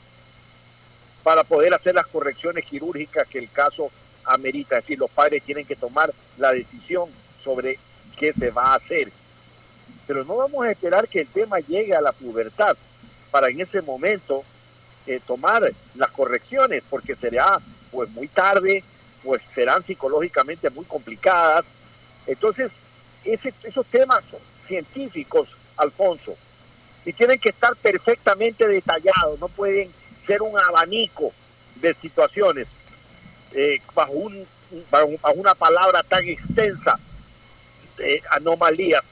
para poder hacer las correcciones quirúrgicas que el caso amerita. Es decir, los padres tienen que tomar la decisión sobre qué se va a hacer. Pero no vamos a esperar que el tema llegue a la pubertad para en ese momento eh, tomar las correcciones, porque será pues muy tarde, pues serán psicológicamente muy complicadas. Entonces, ese, esos temas científicos, Alfonso, y tienen que estar perfectamente detallados, no pueden ser un abanico de situaciones eh, bajo, un, bajo, una palabra tan extensa, de anomalías.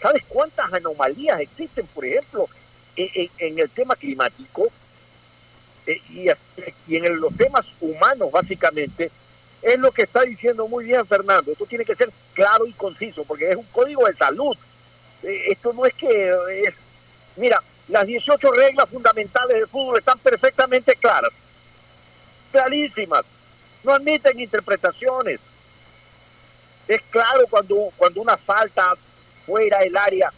¿Sabes cuántas anomalías existen, por ejemplo, en el tema climático? Eh, y, en los temas humanos, básicamente, es lo que está diciendo muy bien Fernando. Esto tiene que ser claro y conciso, porque es un código de salud. Eh, esto no es que es... Mira, las 18 reglas fundamentales del fútbol están perfectamente claras, clarísimas, no admiten interpretaciones. Es claro cuando, cuando una falta fuera del área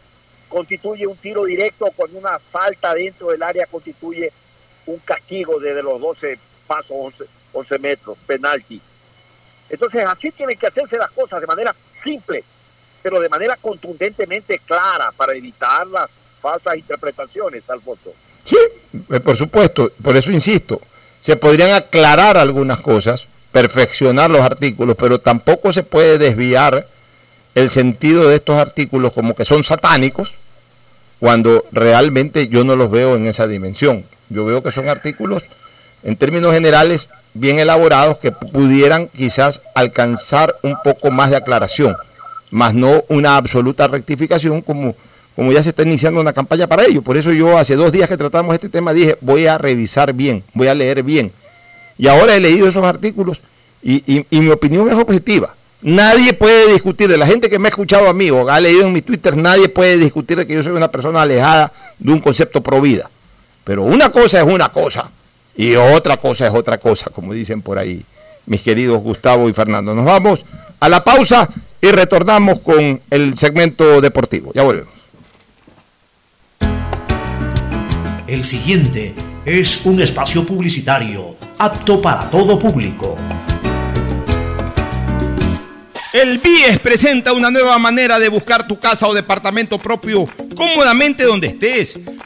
constituye un tiro directo, cuando una falta dentro del área constituye un castigo desde los 12 pasos, 11, 11 metros, penalti. Entonces así tienen que hacerse las cosas de manera simple, pero de manera contundentemente clara para evitar las falsas interpretaciones, Alfonso. Sí, eh, por supuesto, por eso insisto, se podrían aclarar algunas cosas, perfeccionar los artículos, pero tampoco se puede desviar el sentido de estos artículos como que son satánicos, cuando realmente yo no los veo en esa dimensión. Yo veo que son artículos, en términos generales, bien elaborados que pudieran quizás alcanzar un poco más de aclaración, más no una absoluta rectificación como, como ya se está iniciando una campaña para ello. Por eso yo hace dos días que tratamos este tema dije, voy a revisar bien, voy a leer bien. Y ahora he leído esos artículos y, y mi opinión es objetiva. Nadie puede discutir, de la gente que me ha escuchado a mí o ha leído en mi Twitter, nadie puede discutir de que yo soy una persona alejada de un concepto pro vida. Pero una cosa es una cosa y otra cosa es otra cosa, como dicen por ahí mis queridos Gustavo y Fernando. Nos vamos a la pausa y retornamos con el segmento deportivo. Ya volvemos. El siguiente es un espacio publicitario apto para todo público. El BIES presenta una nueva manera de buscar tu casa o departamento propio cómodamente donde estés.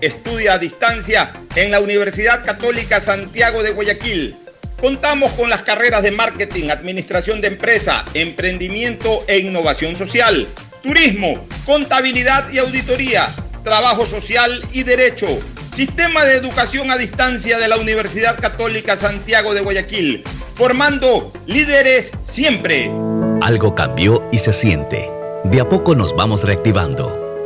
Estudia a distancia en la Universidad Católica Santiago de Guayaquil. Contamos con las carreras de marketing, administración de empresa, emprendimiento e innovación social, turismo, contabilidad y auditoría, trabajo social y derecho. Sistema de educación a distancia de la Universidad Católica Santiago de Guayaquil, formando líderes siempre. Algo cambió y se siente. De a poco nos vamos reactivando,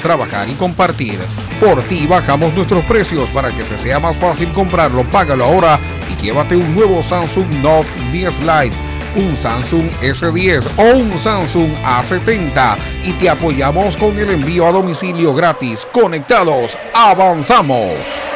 trabajar y compartir. Por ti bajamos nuestros precios para que te sea más fácil comprarlo. Págalo ahora y llévate un nuevo Samsung Note 10 Lite, un Samsung S10 o un Samsung A70 y te apoyamos con el envío a domicilio gratis. Conectados, avanzamos.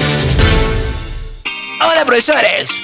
Hola profesores,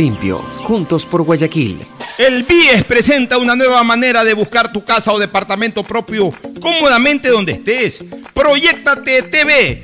Limpio, juntos por Guayaquil. El BIES presenta una nueva manera de buscar tu casa o departamento propio cómodamente donde estés. Proyectate TV,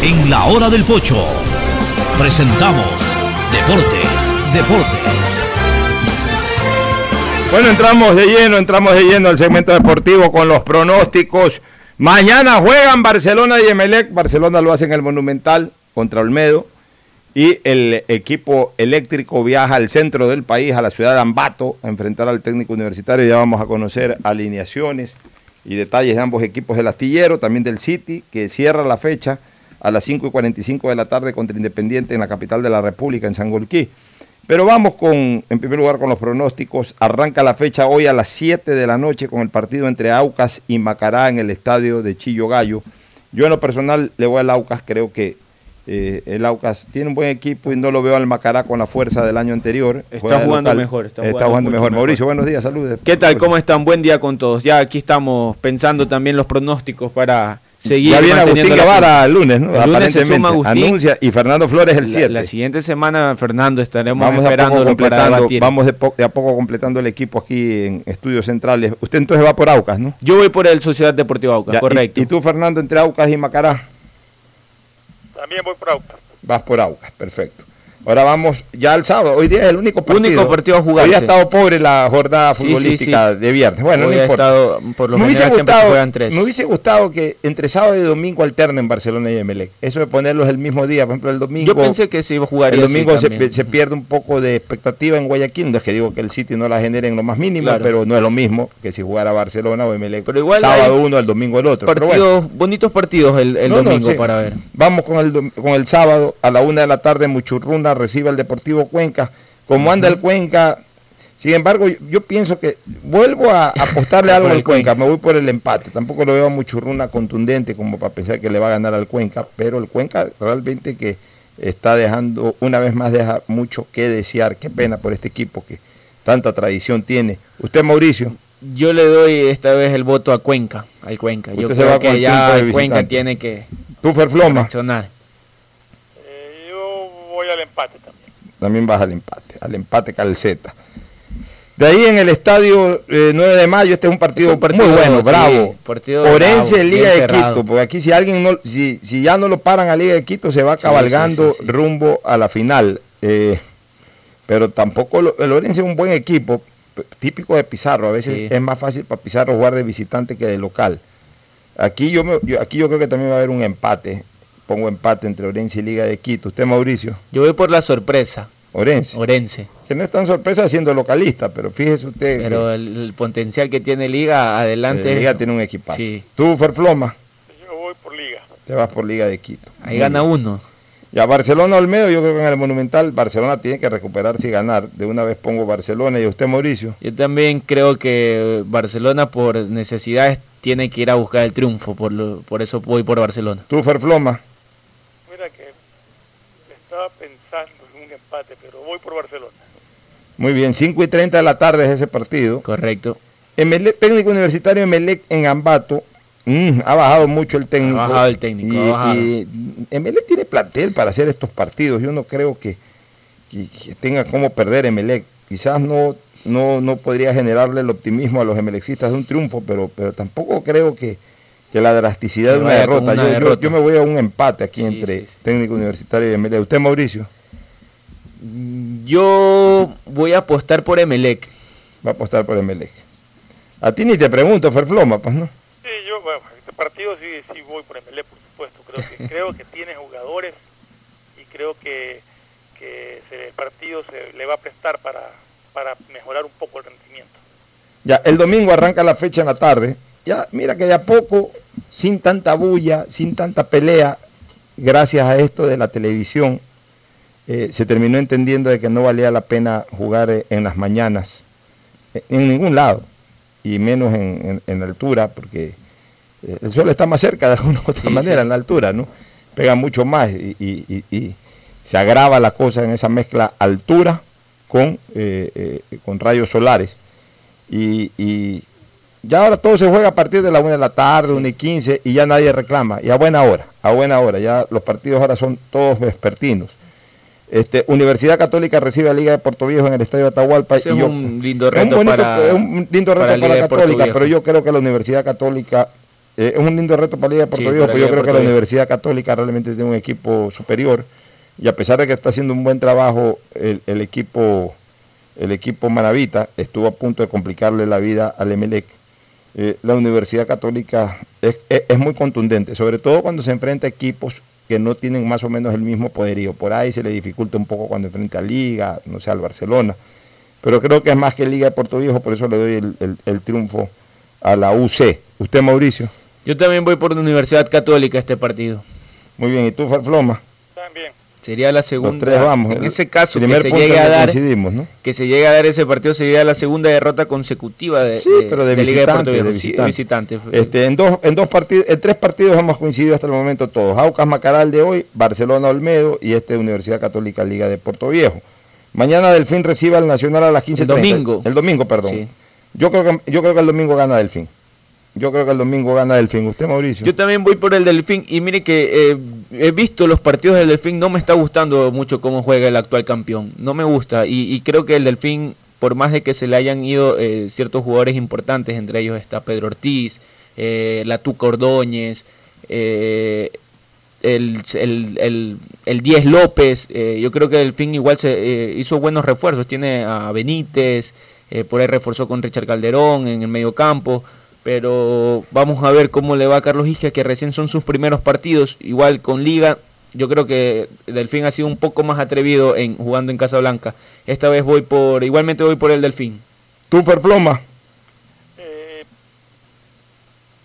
En la hora del pocho presentamos Deportes, Deportes. Bueno, entramos de lleno, entramos de lleno al segmento deportivo con los pronósticos. Mañana juegan Barcelona y Emelec. Barcelona lo hace en el Monumental contra Olmedo. Y el equipo eléctrico viaja al centro del país, a la ciudad de Ambato, a enfrentar al técnico universitario. Ya vamos a conocer alineaciones y detalles de ambos equipos del astillero, también del City, que cierra la fecha a las 5 y 45 de la tarde contra Independiente en la capital de la República, en Sangolquí. Pero vamos con, en primer lugar, con los pronósticos. Arranca la fecha hoy a las 7 de la noche con el partido entre Aucas y Macará en el estadio de Chillo Gallo. Yo en lo personal le voy al Aucas, creo que eh, el Aucas tiene un buen equipo y no lo veo al Macará con la fuerza del año anterior. Está jugando mejor. Está, jugando, mejor. Mauricio, buenos días, saludos. ¿Qué tal? ¿Cómo están? Buen día con todos. Ya aquí estamos pensando también los pronósticos para seguir. Ya viene Agustín Guevara el lunes, ¿no? El lunes se suma Agustín. Anuncia y Fernando Flores el 7. La, la, siguiente semana, Fernando, estaremos vamos esperando para debatir. Vamos de, po de, a poco completando el equipo aquí en Estudios Centrales. Usted entonces va por Aucas, ¿no? Yo voy por el Sociedad Deportiva Aucas, ya, correcto. Y, y, tú, Fernando, entre Aucas y Macará? También voy por Aucas. Vas por Aucas, perfecto. Ahora vamos ya al sábado. Hoy día es el único partido. Único partido a. Hoy ha estado pobre la jornada Sí, sí, futbolística sí. de viernes. Bueno, Hoy no importa. estado, por lo me, hubiese gustado, juegan tres. me hubiese gustado que entre sábado y domingo alternen Barcelona y Emelec. Eso de ponerlos el mismo día. Por ejemplo, el domingo. Yo pensé que se iba a jugar El domingo se, pierde un poco de expectativa en Guayaquil. No es que digo que el City no la genere en lo más mínimo, Claro. pero no es lo mismo que si jugara Barcelona o Emelec. Pero igual sábado uno, el domingo el otro. Pero Partidos, bueno. bonitos partidos el, el No, no, domingo para ver. Vamos con el, con el sábado a la una de la tarde. Muchurruna recibe al Deportivo Cuenca. Como anda el Cuenca, sin embargo, yo, yo pienso que vuelvo a apostarle algo al Cuenca. Me voy por el empate. Tampoco lo veo a Muchurruna contundente como para pensar que le va a ganar al Cuenca. Pero el Cuenca realmente que está dejando, una vez más, deja mucho que desear. Qué pena por este equipo que tanta tradición tiene. Usted, Mauricio. Yo le doy esta vez el voto a Cuenca, al Cuenca. Yo Usted se creo que el ya Cuenca tiene que Tú, Ferfloma. reaccionar. Al empate también. también vas al empate, al empate calceta. De ahí en el estadio eh, 9 de mayo, este es un partido, Es un partido, muy bueno, sí, bravo. partido Orense, bravo, Liga de cerrado. Quito, porque aquí si alguien no, si, si ya no lo paran a Liga de Quito, se va Sí, cabalgando sí, sí, sí. rumbo a la final. Eh, pero tampoco lo- el Orense es un buen equipo, típico de Pizarro. A veces Sí. es más fácil para Pizarro jugar de visitante que de local. Aquí yo, me- yo- aquí yo creo que también va a haber un empate. Pongo empate entre Orense y Liga de Quito. ¿Usted, Mauricio? Yo voy por la sorpresa, Orense. Orense. Que no es tan sorpresa siendo localista, pero fíjese usted Pero el, el potencial que tiene Liga adelante. eh, Liga tiene un equipazo. Sí. Tú, Ferfloma, Yo voy por liga. te vas por Liga de Quito. Ahí Muy gana bien. uno. Y a Barcelona Olmedo, yo creo que en el Monumental Barcelona tiene que recuperarse y ganar. De una vez pongo Barcelona y usted, Mauricio. Yo también creo que Barcelona por necesidades tiene que ir a buscar el triunfo, por, lo- por eso voy por Barcelona. Tú, Ferfloma. Estaba pensando en un empate, pero voy por Barcelona. Muy bien, 5 y 30 de la tarde es ese partido. Correcto. Emelec, técnico universitario Emelec en Ambato. mm, ha bajado mucho el técnico. Ha bajado el técnico, Y, ha bajado. y Emelec tiene plantel para hacer estos partidos. Yo no creo que, que- que tenga cómo perder Emelec. Quizás no, no, no podría generarle el optimismo a los emelexistas de un triunfo, pero, pero tampoco creo que, que la drasticidad Que de una derrota. una yo, yo- derrota. yo me voy a un empate aquí Sí, entre sí, sí. técnico universitario y Emelec. ¿Usted, Mauricio? Yo voy a apostar por Emelec. Va a apostar por Emelec. A ti ni te pregunto, Ferfloma, pues no. Sí, yo, bueno, este partido sí, sí voy por MLE, por supuesto. Creo que, creo que tiene jugadores y creo que, que se- el partido se le va a prestar para, para mejorar un poco el rendimiento. Ya, el domingo arranca la fecha en la tarde. Ya, mira que de a poco, sin tanta bulla, sin tanta pelea, gracias a esto de la televisión, eh, se terminó entendiendo de que no valía la pena jugar eh, en las mañanas, eh, en ningún lado, y menos en, en- en altura, porque el sol está más cerca de alguna u otra Sí, manera, sí. en la altura, ¿no? Pega mucho más y, y- y- y se agrava la cosa en esa mezcla altura con, eh, eh, con rayos solares. Y, y ya ahora todo se juega a partir de la 1 de la tarde, 1 y 15, y ya nadie reclama. Y a buena hora, a buena hora. Ya los partidos ahora son todos vespertinos. Este, Universidad Católica recibe a Liga de Puerto Viejo en el Estadio de Atahualpa. Ese y es yo- un lindo es reto bonito- para- es un lindo reto para para, la Católica, pero yo creo que la Universidad Católica eh, es un lindo reto para Liga de Puerto Sí, Viejo, para pero yo creo que la. Universidad Católica realmente tiene un equipo superior y a pesar de que está haciendo un buen trabajo el, el equipo el equipo Manavita estuvo a punto de complicarle la vida al Emelec. Eh, la Universidad Católica es, es- es muy contundente, sobre todo cuando se enfrenta a equipos que no tienen más o menos el mismo poderío. Por ahí se le dificulta un poco cuando enfrenta a Liga, no sé, al Barcelona. Pero creo que es más que Liga de Puerto Viejo, por eso le doy el, el- el triunfo a la UC. ¿Usted, Mauricio? Yo también voy por la Universidad Católica este partido. Muy bien, ¿y tú, Farfloma? También. Sería la segunda. tres vamos. En ese caso, que se llegue a dar, ¿no? que se llegue a dar ese partido sería la segunda derrota consecutiva de, Sí, pero de, de visitante, de visitante. visitante. Este, en dos, en dos partidos, en tres partidos hemos coincidido hasta el momento todos. Aucas Macaral de hoy, Barcelona Olmedo y este Universidad Católica Liga de Puerto Viejo. Mañana Delfín recibe al Nacional a las 15.30. El domingo. El domingo, perdón. Sí. Yo creo que yo creo que el domingo gana Delfín. Yo creo que el domingo gana Delfín. ¿Usted, Mauricio? Yo también voy por el Delfín. Y mire que eh, he visto los partidos del Delfín, no me está gustando mucho cómo juega el actual campeón, no me gusta. Y, y creo que el Delfín, por más de que se le hayan ido eh, ciertos jugadores importantes, entre ellos está Pedro Ortiz, eh, la Tuca Ordóñez, eh, el, el, el, 10 López, eh, yo creo que el fin igual se eh, hizo buenos refuerzos, tiene a Benítez, por ahí reforzó con Richard Calderón en el medio campo, pero vamos a ver cómo le va a Carlos Isquia, que recién son sus primeros partidos, igual con Liga, yo creo que Delfín ha sido un poco más atrevido en jugando en Casablanca. Esta vez voy por, igualmente voy por el Delfín. ¿Tú, Ferfloma? Eh,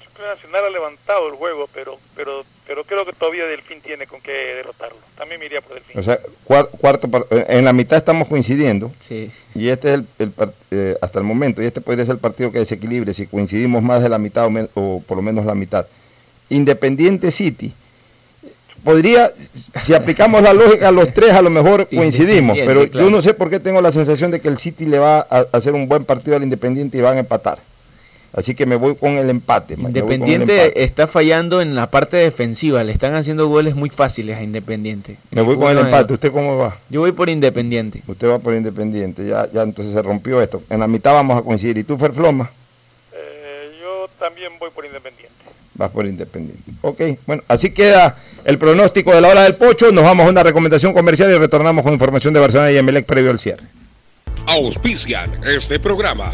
yo creo que Nacional ha levantado el juego, pero pero pero creo que todavía Delfín tiene con qué derrotarlo. También me iría por Delfín. O sea, cuar- cuarto, par- eh, en la mitad estamos coincidiendo. Sí. Y este es el, eh, hasta el momento, y este podría ser el partido que desequilibre si coincidimos más de la mitad o, o por lo menos la mitad. Independiente City. Podría, si aplicamos la lógica a los tres, a lo mejor coincidimos, pero claro. yo no sé por qué tengo la sensación de que el City le va a hacer un buen partido al Independiente y van a empatar. Así que me voy con el empate. el Independiente empate. está fallando en la parte defensiva, le están haciendo goles muy fáciles a Independiente. Me voy con el empate. ¿Usted cómo va? Yo voy por Independiente. Usted va por Independiente. Ya, ya entonces se rompió esto. En la mitad vamos a coincidir. ¿Y tú, Ferfloma? Eh, yo también voy por Independiente. Vas por Independiente. Ok, bueno, así queda el pronóstico de la hora del pocho. Nos vamos a una recomendación comercial y retornamos con información de Barcelona y Emelec previo al cierre. Auspician este programa.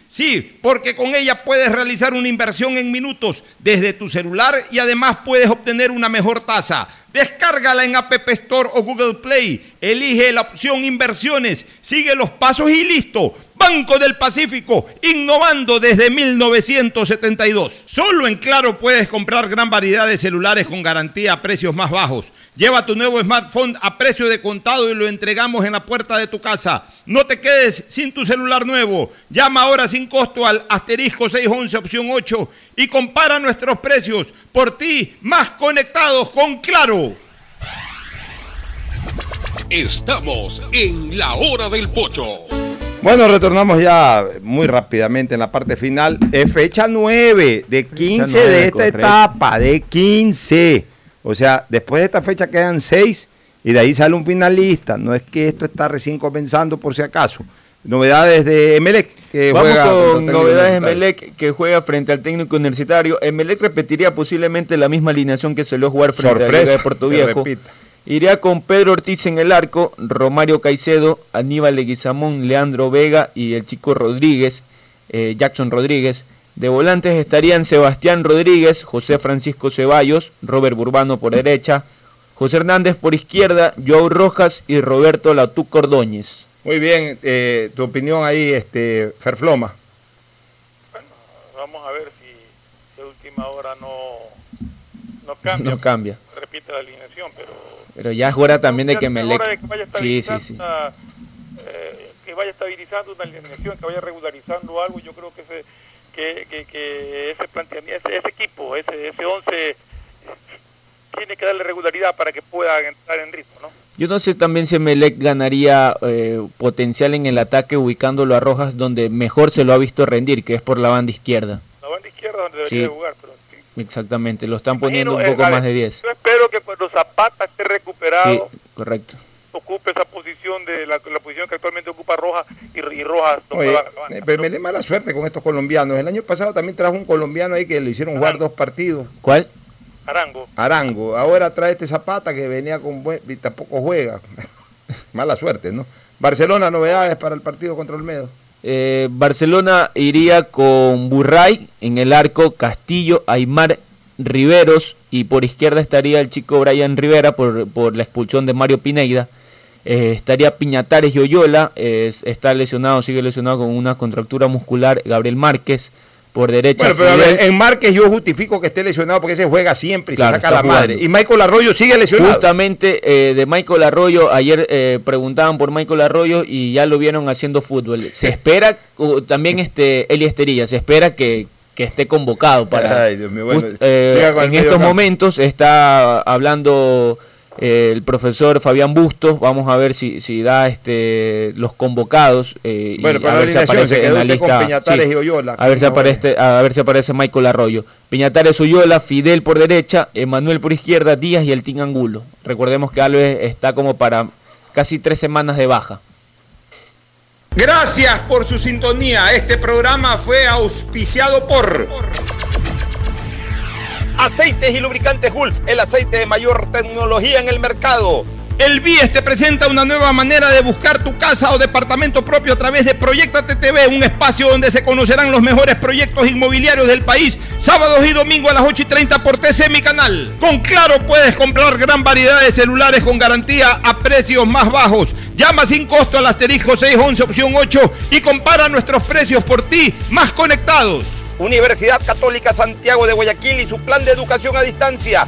Sí, porque con ella puedes realizar una inversión en minutos desde tu celular y además puedes obtener una mejor tasa. Descárgala en App Store o Google Play. Elige la opción inversiones, sigue los pasos y listo. Banco del Pacífico, innovando desde 1972. Solo en Claro puedes comprar gran variedad de celulares con garantía a precios más bajos. Lleva tu nuevo smartphone a precio de contado y lo entregamos en la puerta de tu casa. No te quedes sin tu celular nuevo. Llama ahora sin costo al asterisco 611 opción 8 y compara nuestros precios. Por ti, más conectados con Claro. Estamos en la hora del pocho. Bueno, retornamos ya muy rápidamente en la parte final. Es fecha 9 de 15 nueve, de esta correcto. etapa, de 15. O sea, después de esta fecha quedan 6 y de ahí sale un finalista. No es que esto está recién comenzando por si acaso. Novedades de Emelec que Vamos juega con novedades. Emelec que juega frente al técnico universitario. Emelec repetiría posiblemente la misma alineación que se lo jugar frente a la Sorpresa, Liga de Puerto que Viejo. Iría con Pedro Ortiz en el arco, Romario Caicedo, Aníbal Leguizamón, Leandro Vega y el chico Rodríguez, eh, Jackson Rodríguez. De volantes estarían Sebastián Rodríguez, José Francisco Ceballos, Robert Burbano por derecha, José Hernández por izquierda, Joao Rojas y Roberto Latú Cordóñez. Muy bien, eh, tu opinión ahí, este, Ferfloma. Vamos a ver si de última hora no, no cambia. No cambia. Repite la alineación, pero Pero ya es hora también de que de vaya Sí, sí, sí. una, eh, que vaya estabilizando una alineación, que vaya regularizando algo. Yo creo que ese que, que, que ese planteamiento, ese, ese equipo, ese ese 11 tiene que darle regularidad para que pueda entrar en ritmo, ¿no? Yo no sé también si Melec ganaría eh, potencial en el ataque ubicándolo a Rojas donde mejor se lo ha visto rendir, que es por la banda izquierda. La banda izquierda donde debería Sí. jugar, pero Exactamente, lo están poniendo un Imagino, poco eh, más de 10. Yo espero que cuando Zapata esté Sí, recuperado, correcto. ocupe esa posición de la, la posición que actualmente ocupa Rojas y, y Rojas no Oye, la eh, pero me da mala suerte con estos colombianos. El año pasado también trajo un colombiano ahí que le hicieron jugar dos partidos. ¿Cuál? Arango. Arango. Ahora trae este Zapata que venía con buen y tampoco juega. mala suerte, ¿no? Barcelona, novedades para el partido contra Olmedo. Eh, Barcelona iría con Burray en el arco, Castillo, Aymar, Riveros y por izquierda estaría el chico Brian Rivera por, por la expulsión de Mario Pineida. Eh, estaría Piñatares y Oyola, eh, está lesionado, sigue lesionado con una contractura muscular Gabriel Márquez. Por derecha, Bueno, pero a ver, en Márquez yo justifico que esté lesionado porque ese juega siempre y Claro, se saca la madre. Y Michael Arroyo sigue lesionado. Justamente eh, de Michael Arroyo, ayer eh, preguntaban por Michael Arroyo y ya lo vieron haciendo fútbol. Se espera, también este Eli Esterilla, se espera que, que esté convocado para... Ay, Dios mío, bueno, Just- eh, en estos campo. momentos está hablando eh, el profesor Fabián Bustos, vamos a ver si, si da este los convocados eh, Bueno, y para a ver si aparece se en la lista. Y Oyola, a ver si aparece a ver si aparece Michael Arroyo. Piñatares Oyola, Fidel por derecha, Emanuel por izquierda, Díaz y el Team Angulo. Recordemos que Alves está como para casi tres semanas de baja. Gracias por su sintonía. Este programa fue auspiciado por Aceites y Lubricantes Gulf, el aceite de mayor tecnología en el mercado. El BIES te presenta una nueva manera de buscar tu casa o departamento propio a través de Proyectate TV, un espacio donde se conocerán los mejores proyectos inmobiliarios del país, sábados y domingos a las 8 y 30 por TC Mi Canal. Con Claro puedes comprar gran variedad de celulares con garantía a precios más bajos. Llama sin costo al asterisco 611 opción 8 y compara nuestros precios por ti más conectados. Universidad Católica Santiago de Guayaquil y su plan de educación a distancia,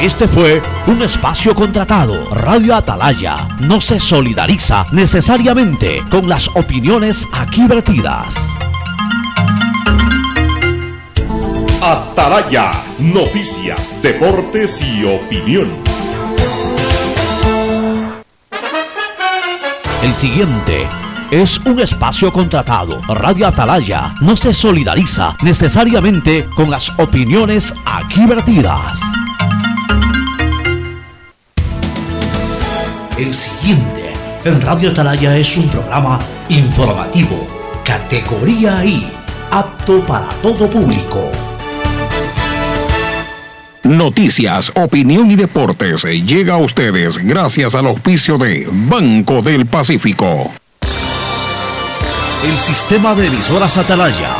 Este fue un espacio contratado. Radio Atalaya no se solidariza necesariamente con las opiniones aquí vertidas. Atalaya, noticias, deportes y opinión. El siguiente es un espacio contratado. Radio Atalaya no se solidariza necesariamente con las opiniones aquí vertidas. El siguiente en Radio Atalaya es un programa informativo, categoría I, apto para todo público. Noticias, opinión y deportes llega a ustedes gracias al auspicio de Banco del Pacífico. El sistema de emisoras Atalaya